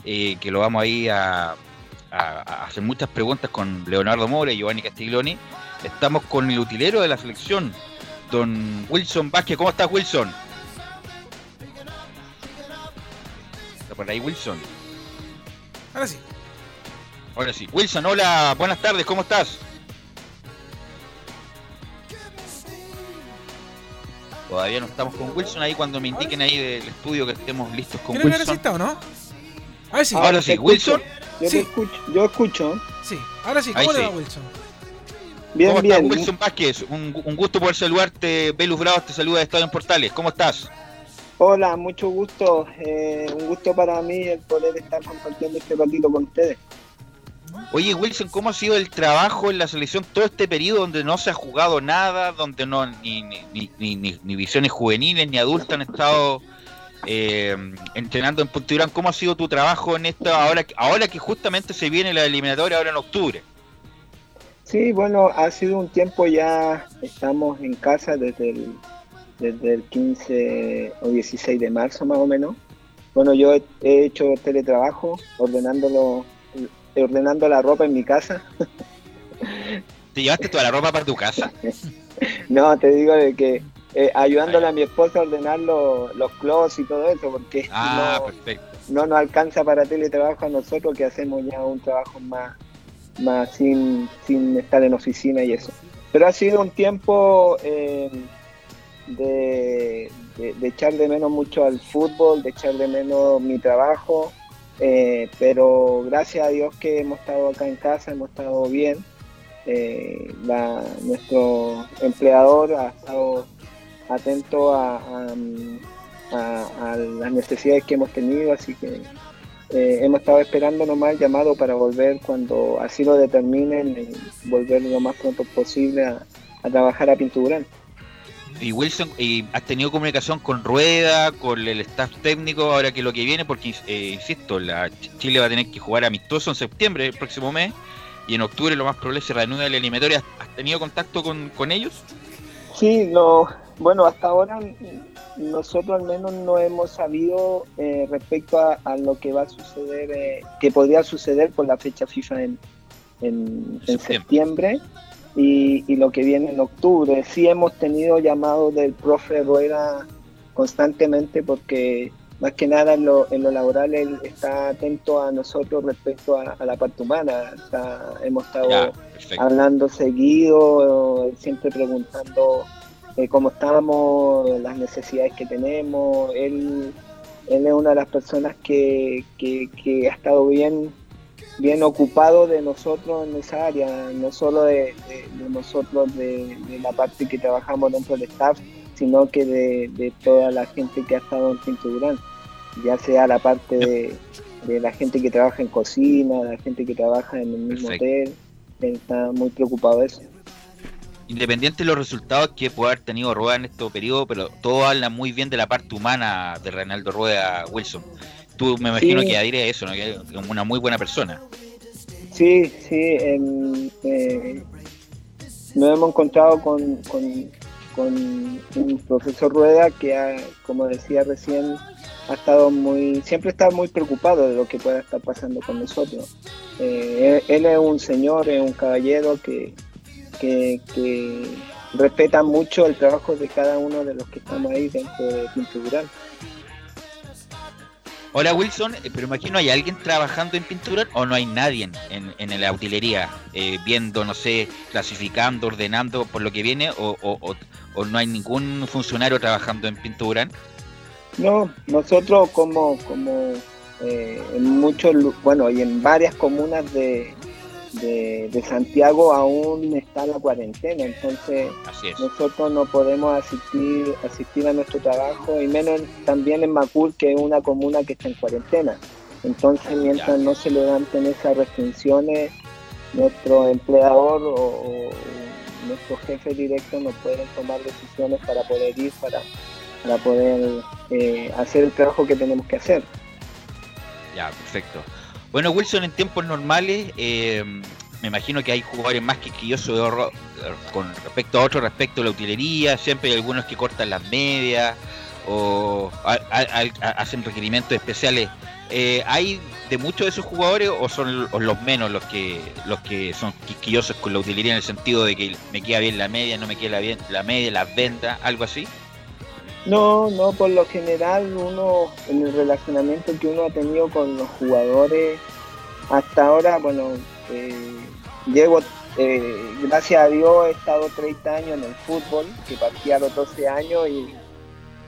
eh, que lo vamos ahí a, a- a hacer muchas preguntas con Leonardo Mora y Giovanni Castiglioni. Estamos con el utilero de la selección, don Wilson Vázquez. ¿Cómo estás, Wilson? ¿Está por ahí, Wilson? Ahora sí. Ahora sí. Wilson, hola, buenas tardes, ¿cómo estás? Todavía no estamos con Wilson ahí cuando me indiquen ahí del estudio que estemos listos con ahora sí Wilson. está, ¿o no? A ver si. Ahora sí, Wilson. Yo te escucho, yo escucho. Sí, ahora sí, Ahí ¿cómo sí. va Wilson? Bien, ¿Cómo bien. estás, Wilson Vázquez? Un, un gusto poder saludarte. Velus Bravos te saluda de Estadio en Portales. ¿Cómo estás? Hola, mucho gusto. Eh, un gusto para mí el poder estar compartiendo este ratito con ustedes. Oye, Wilson, ¿cómo ha sido el trabajo en la selección todo este periodo donde no se ha jugado nada, donde no ni, ni, ni, ni, visiones juveniles ni adultas han estado eh, entrenando en Pontevedra? ¿Cómo ha sido tu trabajo en esto ahora, ahora que justamente se viene la eliminatoria ahora en octubre? Sí, bueno, ha sido un tiempo ya, estamos en casa desde el, desde el 15 o 16 de marzo más o menos. Bueno, yo he, he hecho teletrabajo, ordenándolo, eh, ordenando la ropa en mi casa. ¿Te llevaste toda la ropa para tu casa? No, te digo de que eh, ayudándole a mi esposa a ordenar lo- los closets y todo eso, porque Ah, no, no nos alcanza para teletrabajo a nosotros que hacemos ya un trabajo más, más sin, sin estar en oficina y eso. Pero ha sido un tiempo eh, de, de- de echar de menos mucho al fútbol, de echar de menos mi trabajo, eh, pero gracias a Dios que hemos estado acá en casa, hemos estado bien. Eh, nuestro empleador ha estado atento a, las necesidades que hemos tenido, así que eh, hemos estado esperando nomás el llamado para volver cuando así lo determinen, volver lo más pronto posible a, a trabajar a Pintural. Y Wilson, ¿y ¿has tenido comunicación con Rueda, con el staff técnico ahora que lo que viene? Porque, eh, insisto, la Ch- Chile va a tener que jugar amistoso en septiembre, el próximo mes, y en octubre lo más probable se reanuda la eliminatoria. ¿Has tenido contacto con, con ellos? Sí, no, bueno, hasta ahora nosotros al menos no hemos sabido eh, respecto a, a lo que va a suceder, eh, que podría suceder por la fecha FIFA en, en, en septiembre y, y lo que viene en octubre. Sí hemos tenido llamados del profe Rueda constantemente porque más que nada en lo, en lo laboral él está atento a nosotros respecto a, a la parte humana. Está- hemos estado hablando seguido, eh, siempre preguntando eh, cómo estamos, las necesidades que tenemos. Él, él es una de las personas que, que, que ha estado bien, bien ocupado de nosotros en esa área, no solo de, de- de nosotros, de, de la parte que trabajamos dentro del staff, sino que de, toda la gente que ha estado en Pinto Durán, ya sea la parte de, la gente que trabaja en cocina, la gente que trabaja en el mismo Perfecto. hotel, está muy preocupado de eso. Independiente de los resultados que puede haber tenido Rueda en este periodo, pero todo habla muy bien de la parte humana de Reinaldo Rueda Wilson. Tú me imagino Sí. que adhiere a eso, ¿no? que es una muy buena persona. Sí, sí, eh, nos hemos encontrado con, con, con un profesor Rueda que, ha, como decía recién, ha estado muy, siempre está muy preocupado de lo que pueda estar pasando con nosotros. Eh, él, él es un señor, es un caballero que, que, que respeta mucho el trabajo de cada uno de los que estamos ahí dentro de Pinto Durán. Hola Wilson, eh, pero imagino hay alguien trabajando en pintura o no hay nadie en, en, la utilería eh, viendo, no sé, clasificando, ordenando por lo que viene o, o, no hay ningún funcionario trabajando en pintura. No, nosotros como, como eh, en muchos, bueno, y en varias comunas de, de, de Santiago aún está la cuarentena, entonces nosotros no podemos asistir, asistir a nuestro trabajo, y menos también en Macul, que es una comuna que está en cuarentena. Entonces, mientras no se levanten esas restricciones, nuestro empleador o, o nuestro jefe directo no pueden tomar decisiones para poder ir, para, para poder eh, hacer el trabajo que tenemos que hacer. Ya, perfecto. Bueno, Wilson, en tiempos normales, eh, me imagino que hay jugadores más quisquillosos horror- con respecto a otros, respecto a la utilería. Siempre hay algunos que cortan las medias o hacen requerimientos especiales. Eh, ¿Hay de muchos de esos jugadores o son los menos los que los que son quisquillosos con la utilería en el sentido de que me queda bien la media, no me queda bien la media, las ventas, algo así? No, no, por lo general uno, en el relacionamiento que uno ha tenido con los jugadores, hasta ahora, bueno, eh, llevo, eh, gracias a Dios, he estado 30 años en el fútbol, que partí a los 12 años y,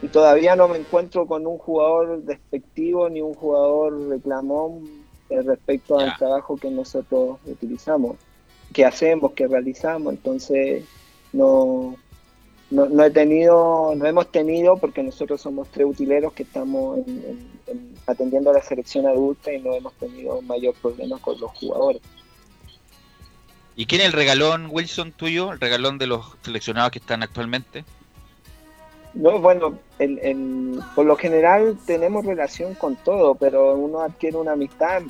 y todavía no me encuentro con un jugador despectivo ni un jugador reclamón eh, respecto al trabajo que nosotros utilizamos, que hacemos, que realizamos, entonces no, no, no he tenido, no hemos tenido, porque nosotros somos tres utileros que estamos en- en- en- atendiendo a la selección adulta y no hemos tenido mayor problema con los jugadores. ¿Y quién es el regalón, Wilson, tuyo? El regalón de los seleccionados que están actualmente. No, bueno, el, el- por lo general tenemos relación con todo, pero uno adquiere una amistad.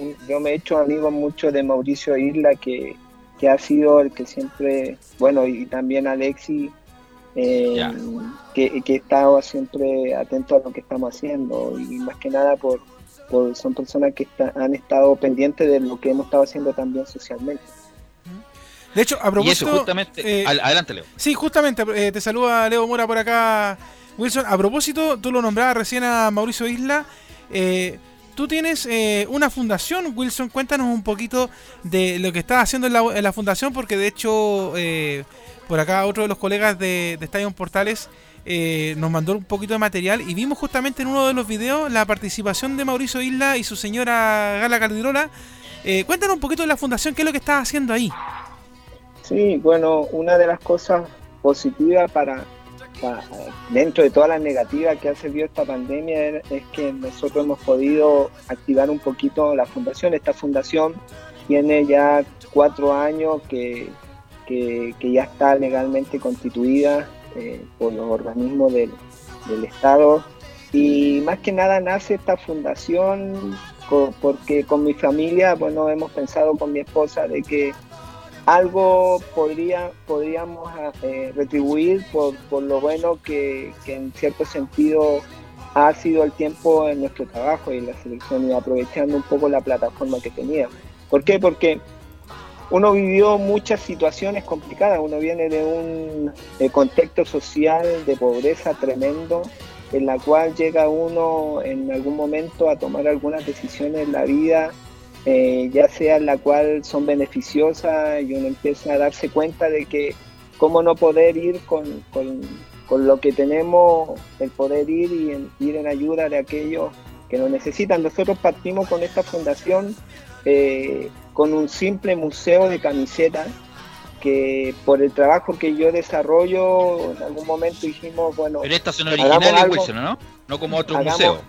Un- Yo me he hecho amigo mucho de Mauricio Isla, que, que ha sido el que siempre, bueno, y también Alexi, eh, que, que estaba siempre atento a lo que estamos haciendo y más que nada por, por son personas que está- han estado pendientes de lo que hemos estado haciendo también socialmente. De hecho, a Y propósito. eso, justamente. eh, al- adelante, Leo. Sí, justamente, eh, te saluda Leo Mora por acá, Wilson. A propósito, tú lo nombrabas recién a Mauricio Isla. eh, tú tienes eh, una fundación, Wilson. Cuéntanos un poquito de lo que estás haciendo en la, en la fundación, porque de hecho, eh, por acá otro de los colegas de, de Estadio Portales eh, nos mandó un poquito de material y vimos justamente en uno de los videos la participación de Mauricio Isla y su señora Gala Caldirola. Eh, cuéntanos un poquito de la fundación, qué es lo que estás haciendo ahí. Sí, bueno, una de las cosas positivas para, para- dentro de todas las negativas que ha servido esta pandemia es que nosotros hemos podido activar un poquito la fundación. Esta fundación tiene ya cuatro años que, que, que ya está legalmente constituida eh, por los organismos del, del Estado y más que nada nace esta fundación porque con mi familia, bueno, hemos pensado con mi esposa de que algo podría, podríamos eh, retribuir por, por lo bueno que, que en cierto sentido ha sido el tiempo en nuestro trabajo y en la selección y aprovechando un poco la plataforma que teníamos. ¿Por qué? Porque uno vivió muchas situaciones complicadas, uno viene de un eh, contexto social de pobreza tremendo, en la cual llega uno en algún momento a tomar algunas decisiones en la vida, eh, ya sea la cual son beneficiosas y uno empieza a darse cuenta de que cómo no poder ir con, con, con lo que tenemos, el poder ir y ir en ayuda de aquellos que lo necesitan. Nosotros partimos con esta fundación eh, con un simple museo de camisetas que por el trabajo que yo desarrollo en algún momento dijimos bueno Pero estas son originales, algo- Wilson, ¿no? No como otro hagamos- museo.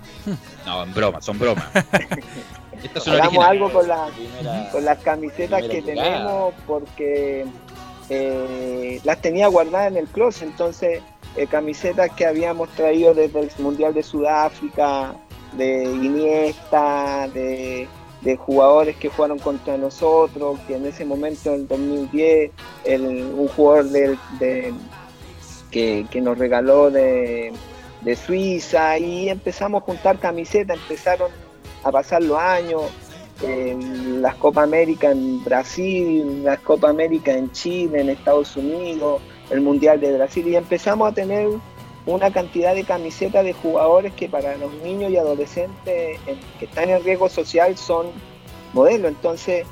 No, en broma, son bromas. estas son hagamos originales. algo con, la- con las camisetas que llegada. tenemos porque eh, las tenía guardadas en el closet, entonces eh, camisetas que habíamos traído desde el Mundial de Sudáfrica, de Iniesta, de, de jugadores que jugaron contra nosotros, que en ese momento, en el 2010, el- un jugador del- de, que, nos regaló de, de Suiza y empezamos a juntar camisetas, empezaron a pasar los años, las Copa América en Brasil, las Copa América en Chile, en Estados Unidos, el Mundial de Brasil y empezamos a tener una cantidad de camisetas de jugadores que para los niños y adolescentes en- que están en riesgo social son modelos. Entonces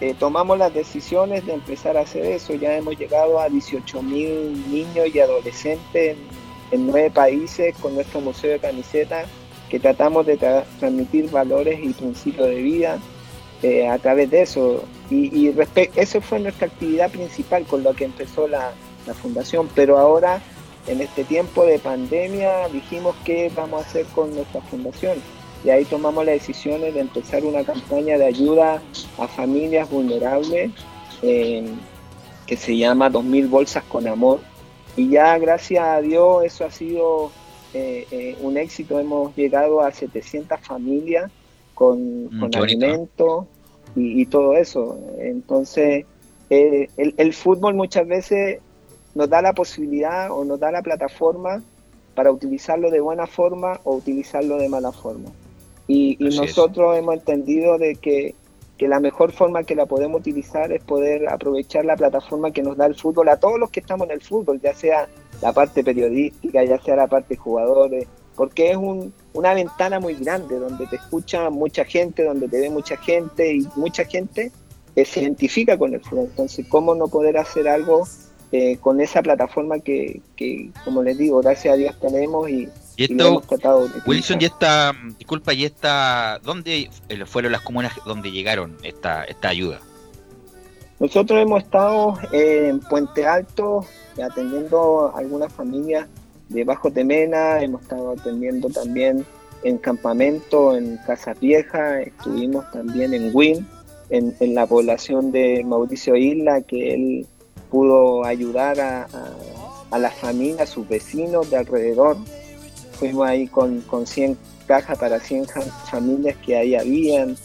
eh, tomamos las decisiones de empezar a hacer eso. Ya hemos llegado a 18 mil niños y adolescentes en, nueve países con nuestro museo de camisetas que tratamos de tra- transmitir valores y principios de vida eh, a través de eso. Y, y eso fue nuestra actividad principal con lo que empezó la, la fundación. Pero ahora, en este tiempo de pandemia, dijimos qué vamos a hacer con nuestra fundación. Y ahí tomamos las decisiones de empezar una campaña de ayuda a familias vulnerables eh, que se llama 2000 bolsas con amor. Y ya gracias a Dios eso ha sido eh, eh, un éxito. Hemos llegado a 700 familias con, Mm, alimentos y, y todo eso. Entonces, eh, el, el fútbol muchas veces nos da la posibilidad o nos da la plataforma para utilizarlo de buena forma o utilizarlo de mala forma. Y, y es. nosotros hemos entendido de que, que la mejor forma que la podemos utilizar es poder aprovechar la plataforma que nos da el fútbol a todos los que estamos en el fútbol, ya sea la parte periodística, ya sea la parte jugadores, porque es un- una ventana muy grande donde te escucha mucha gente, donde te ve mucha gente y mucha gente eh, se identifica con el fútbol. Entonces, ¿cómo no poder hacer algo eh, con esa plataforma que, que, como les digo, gracias a Dios tenemos y, Y y lo esto, hemos tratado de Wilson, y esta, disculpa, y esta, ¿dónde eh, fueron las comunas donde llegaron esta, esta ayuda? Nosotros hemos estado en Puente Alto atendiendo a algunas familias de Bajo Temena, hemos estado atendiendo también en campamento, en Casa Vieja, estuvimos también en Win, en, en la población de Mauricio Isla, que él pudo ayudar a, a, a las familias, a sus vecinos de alrededor. Fuimos ahí con, con 100 cajas para 100 ja- familias que ahí habían.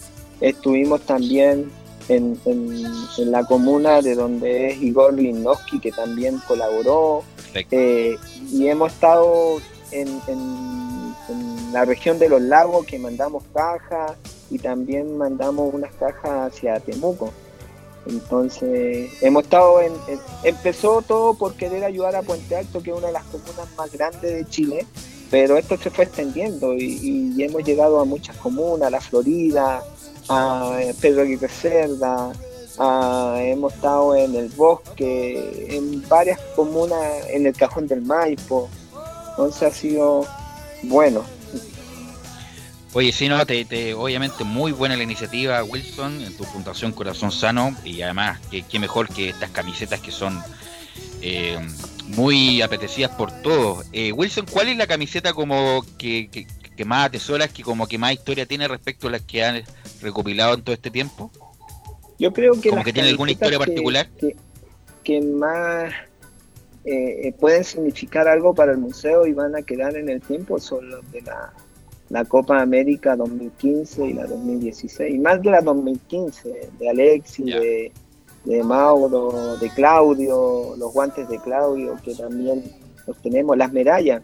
Estuvimos también en, en- en la comuna de donde es Igor Linowski, que también colaboró. Eh, y hemos estado en, en- en la región de los lagos, que mandamos cajas y también mandamos unas cajas hacia Temuco. Entonces, hemos estado en, Empezó todo por querer ayudar a Puente Alto, que es una de las comunas más grandes de Chile, pero esto se fue extendiendo y, y hemos llegado a muchas comunas, a La Florida, a eh, Pedro Aguirre Cerda, hemos estado en el bosque, en varias comunas, en el Cajón del Maipo. Entonces ha sido bueno. Oye, sí, no, te, te- obviamente muy buena la iniciativa, Wilson, en tu Fundación Corazón Sano, y además, qué qué mejor que estas camisetas que son eh, muy apetecidas por todos. Eh, Wilson, ¿cuál es la camiseta como que, que- que más atesoras, que como que más historia tiene respecto a las que han recopilado en todo este tiempo? Yo creo que ¿Como que tiene alguna historia que- particular? Que, que más eh, eh, pueden significar algo para el museo y van a quedar en el tiempo son los de la, la Copa América 2015 y la 2016, y más de la 2015, de Alexis, de, de Mauro, de Claudio, los guantes de Claudio, que también los tenemos, las medallas,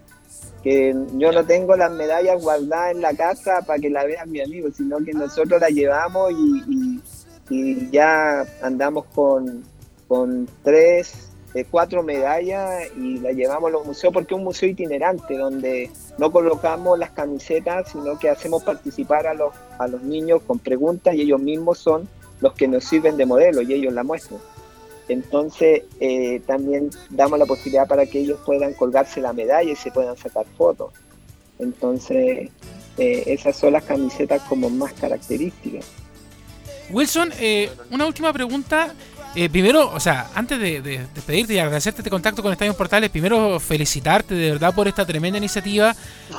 que yo no tengo las medallas guardadas en la casa para que la vean mi amigo, sino que nosotros las llevamos y, y- y ya andamos con, con tres, eh, cuatro medallas y las llevamos a los museos porque es un museo itinerante donde no colocamos las camisetas, sino que hacemos participar a los, a los niños con preguntas y ellos mismos son los que nos sirven de modelo y ellos la muestran. Entonces eh, también damos la posibilidad para que ellos puedan colgarse la medalla y se puedan sacar fotos. Entonces eh, esas son las camisetas como más características. Wilson, una última pregunta. Eh, primero, o sea, antes de, de despedirte y agradecerte este contacto con Estadio Portales, primero felicitarte de verdad por esta tremenda iniciativa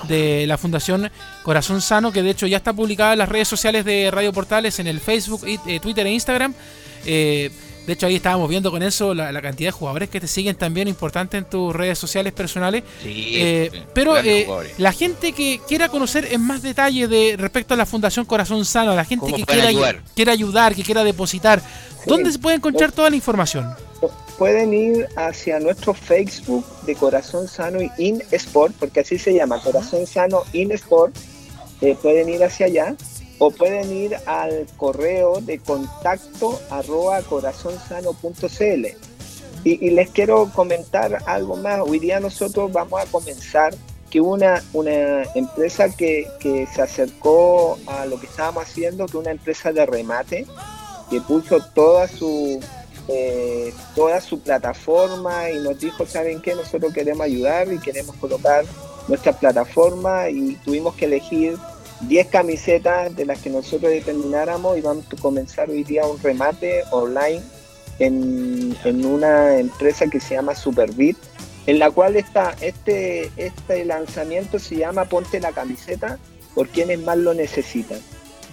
de la Fundación Corazón Sano, que de hecho ya está publicada en las redes sociales de Radio Portales, en el Facebook, eh, Twitter e Instagram. Eh, de hecho, ahí estábamos viendo con eso la, la cantidad de jugadores que te siguen también importante en tus redes sociales personales. Sí, Eh, sí, pero eh, la gente que quiera conocer en más detalle de respecto a la Fundación Corazón Sano, la gente ¿Cómo que quiera ayudar? quiera ayudar, que quiera depositar, ¿dónde se puede encontrar toda la información? Pueden ir hacia nuestro Facebook de Corazón Sano y In Sport, porque así se llama, Corazón Sano In Sport. Eh, pueden ir hacia allá o pueden ir al correo de contacto arroba corazonsano.cl. Y, y les quiero comentar algo más. Hoy día nosotros vamos a comenzar que una, una empresa que, que se acercó a lo que estábamos haciendo, que una empresa de remate, que puso toda su, eh, toda su plataforma y nos dijo, ¿saben qué? Nosotros queremos ayudar y queremos colocar nuestra plataforma y tuvimos que elegir 10 camisetas de las que nosotros determináramos y vamos a comenzar hoy día un remate online en, en una empresa que se llama Superbit, en la cual está este, este lanzamiento se llama Ponte la camiseta por quienes más lo necesitan.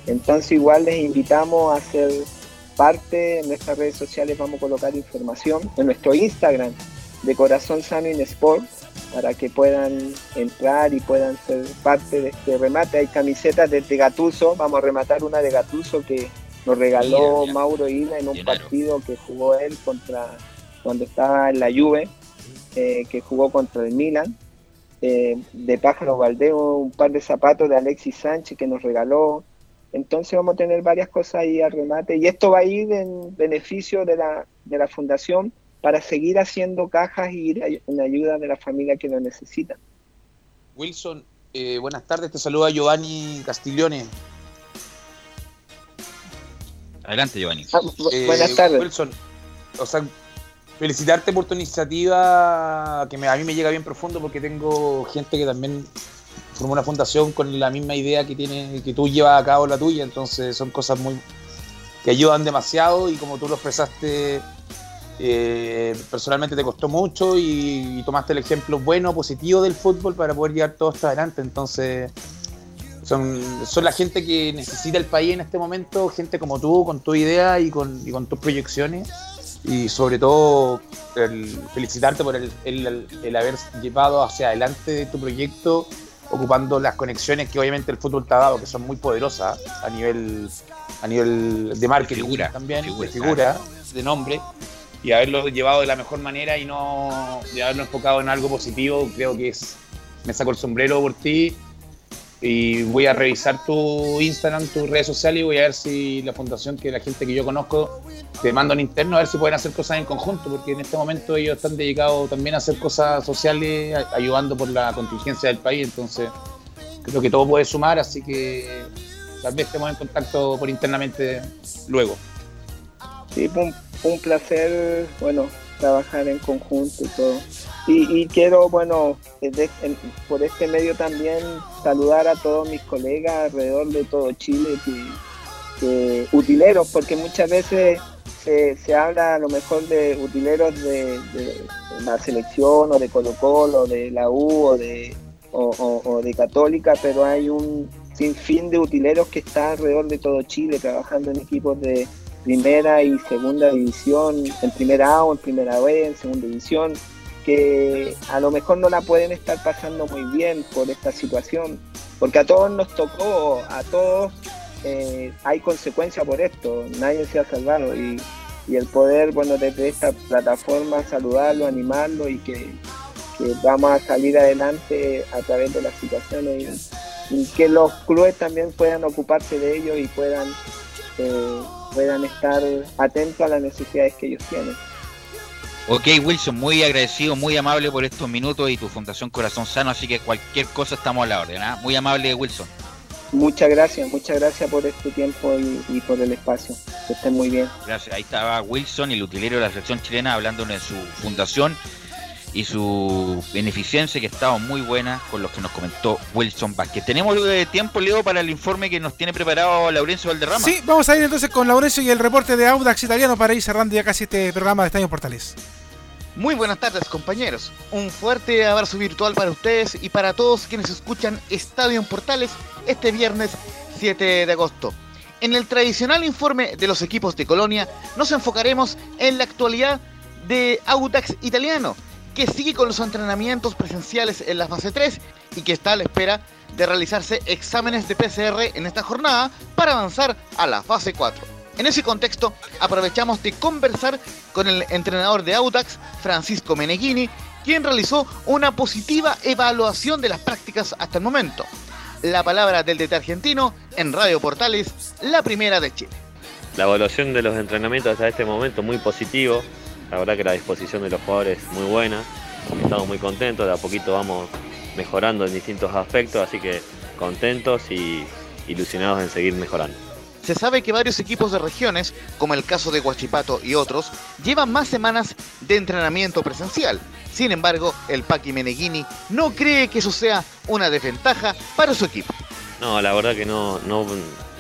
Entonces igual les invitamos a ser parte en nuestras redes sociales, vamos a colocar información en nuestro Instagram de Corazón Sano in Sport para que puedan entrar y puedan ser parte de este remate. Hay camisetas de Gatuso, vamos a rematar una de Gatuso que nos regaló Mira, mira. Mauro Isla en un partido que jugó él contra cuando estaba en la Juve, eh, que jugó contra el Milan. Eh, de Pájaro Valdeo, un par de zapatos de Alexis Sánchez que nos regaló. Entonces vamos a tener varias cosas ahí al remate y esto va a ir en beneficio de la, de la fundación para seguir haciendo cajas y ir en ayuda de la familia que lo necesita. Wilson, eh, buenas tardes, te saluda Giovanni Castiglione. Adelante, Giovanni. Eh, buenas tardes. Wilson, o sea, felicitarte por tu iniciativa que me- a mí me llega bien profundo porque tengo gente que también formó una fundación con la misma idea que tiene que tú llevas a cabo la tuya, entonces son cosas muy que ayudan demasiado y como tú lo expresaste eh, personalmente te costó mucho y, y tomaste el ejemplo bueno, positivo del fútbol para poder llevar todo esto adelante, entonces son, son la gente que necesita el país en este momento, gente como tú, con tu idea y con, y con tus proyecciones. Y sobre todo, el felicitarte por el, el- el haber llevado hacia adelante tu proyecto, ocupando las conexiones que obviamente el fútbol te ha dado, que son muy poderosas a nivel, a nivel de marketing figura, también, figura, de figura, de nombre. Y haberlo llevado de la mejor manera y no de haberlo enfocado en algo positivo, creo que es me saco el sombrero por ti y voy a revisar tu Instagram, tus redes sociales y voy a ver si la fundación, que la gente que yo conozco, te mando en interno a ver si pueden hacer cosas en conjunto, porque en este momento ellos están dedicados también a hacer cosas sociales, ayudando por la contingencia del país, entonces creo que todo puede sumar, así que tal vez estemos en contacto por internamente luego. Sí, fue un, placer, bueno, trabajar en conjunto y todo. Y, quiero, bueno, en- por este medio también saludar a todos mis colegas alrededor de todo Chile, que, utileros, porque muchas veces se, se habla a lo mejor de utileros de, de- la selección o de Colo Colo, de la U o de, o, o- de Católica, pero hay un sinfín de utileros que están alrededor de todo Chile trabajando en equipos de primera y segunda división, en primera A o en primera B, en segunda división, que a lo mejor no la pueden estar pasando muy bien por esta situación, porque a todos nos tocó, a todos eh, hay consecuencia por esto, nadie se ha salvado y, el poder, bueno, desde esta plataforma saludarlo, animarlo y que, vamos a salir adelante a través de las situaciones y, que los clubes también puedan ocuparse de ello y puedan, eh, puedan estar atentos a las necesidades que ellos tienen. Ok, Wilson, muy agradecido, muy amable por estos minutos y tu Fundación Corazón Sano, así que cualquier cosa estamos a la orden. ¿ah? Muy amable, Wilson. Muchas gracias, muchas gracias por este tiempo y, y por el espacio. Que estén muy bien. Gracias. Ahí estaba Wilson, el utilero de la selección chilena, hablando de su fundación y su beneficencia, que estaba muy buena con lo que nos comentó Wilson Vázquez. Tenemos eh, tiempo, Leo, para el informe que nos tiene preparado Laurencio Valderrama. Sí, vamos a ir entonces con Laurencio y el reporte de Audax Italiano para ir cerrando ya casi este programa de Estadio Portales. Muy buenas tardes compañeros, un fuerte abrazo virtual para ustedes y para todos quienes escuchan Estadio en Portales este viernes 7 de agosto. En el tradicional informe de los equipos de Colonia nos enfocaremos en la actualidad de Audax Italiano, que sigue con los entrenamientos presenciales en la fase 3 y que está a la espera de realizarse exámenes de PCR en esta jornada para avanzar a la fase 4. En ese contexto, aprovechamos de conversar con el entrenador de Audax, Francisco Meneghini, quien realizó una positiva evaluación de las prácticas hasta el momento. La palabra del DT argentino en Radio Portales, la primera de Chile. La evaluación de los entrenamientos hasta este momento muy positivo. La verdad que la disposición de los jugadores muy buena. Estamos muy contentos, de a poquito vamos mejorando en distintos aspectos, así que contentos y ilusionados en seguir mejorando. Se sabe que varios equipos de regiones, como el caso de Huachipato y otros, llevan más semanas de entrenamiento presencial. Sin embargo, el Paqui Meneghini no cree que eso sea una desventaja para su equipo. No, la verdad que no, no,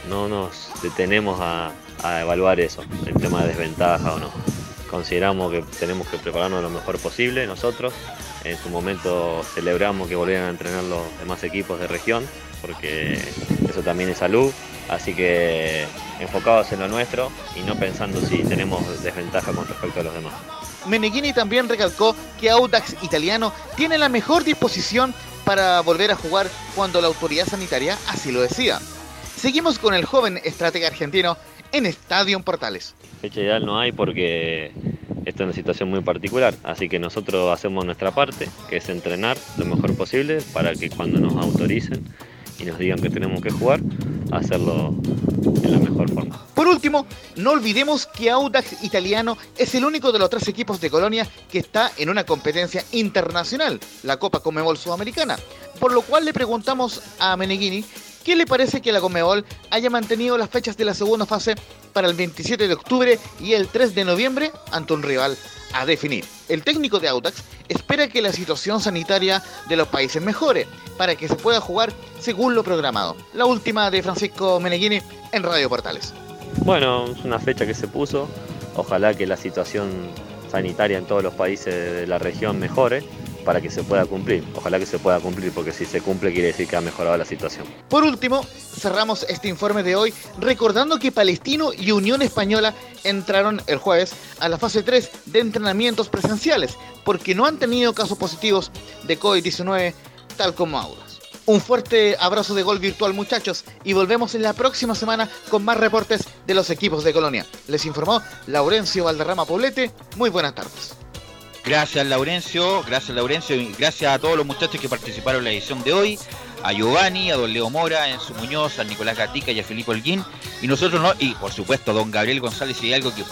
no nos detenemos a, a evaluar eso, el tema de desventaja o no. Consideramos que tenemos que prepararnos lo mejor posible nosotros. En su momento celebramos que volvieran a entrenar los demás equipos de región, porque eso también es salud. Así que enfocados en lo nuestro y no pensando si tenemos desventaja con respecto a los demás. Meneghini también recalcó que Audax Italiano tiene la mejor disposición para volver a jugar cuando la autoridad sanitaria así lo decida. Seguimos con el joven estratega argentino en Estadio Portales. Fecha ideal no hay porque esto es una situación muy particular, así que nosotros hacemos nuestra parte, que es entrenar lo mejor posible para que cuando nos autoricen y nos digan que tenemos que jugar, hacerlo en la mejor forma. Por último, no olvidemos que Audax Italiano es el único de los tres equipos de Colonia que está en una competencia internacional, la Copa Conmebol Sudamericana, por lo cual le preguntamos a Meneghini qué le parece que la Conmebol haya mantenido las fechas de la segunda fase para el 27 de octubre y el 3 de noviembre ante un rival a definir. El técnico de Audax espera que la situación sanitaria de los países mejore para que se pueda jugar según lo programado. La última de Francisco Meneghini en Radio Portales. Bueno, es una fecha que se puso. Ojalá que la situación sanitaria en todos los países de la región mejore para que se pueda cumplir. Ojalá que se pueda cumplir porque si se cumple quiere decir que ha mejorado la situación. Por último, cerramos este informe de hoy recordando que Palestino y Unión Española entraron el jueves a la fase 3 de entrenamientos presenciales porque no han tenido casos positivos de COVID-19 tal como Audas. Un fuerte abrazo de gol virtual muchachos y volvemos en la próxima semana con más reportes de los equipos de Colonia. Les informó Laurencio Valderrama Poblete. Muy buenas tardes. Gracias Laurencio, gracias Laurencio. Y gracias a todos los muchachos que participaron en la edición de hoy, a Giovanni, a don Leo Mora, a Enzo Muñoz, a Nicolás Gatica y a Felipe Holguín, y nosotros no, y por supuesto a don Gabriel González y algo que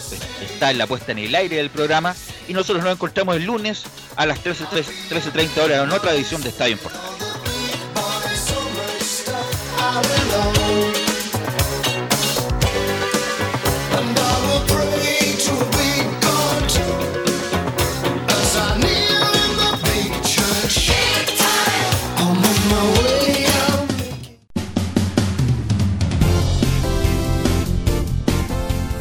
está en la puesta en el aire del programa, y nosotros nos encontramos el lunes a las 13.30 13, horas en otra edición de Estadio en Portales.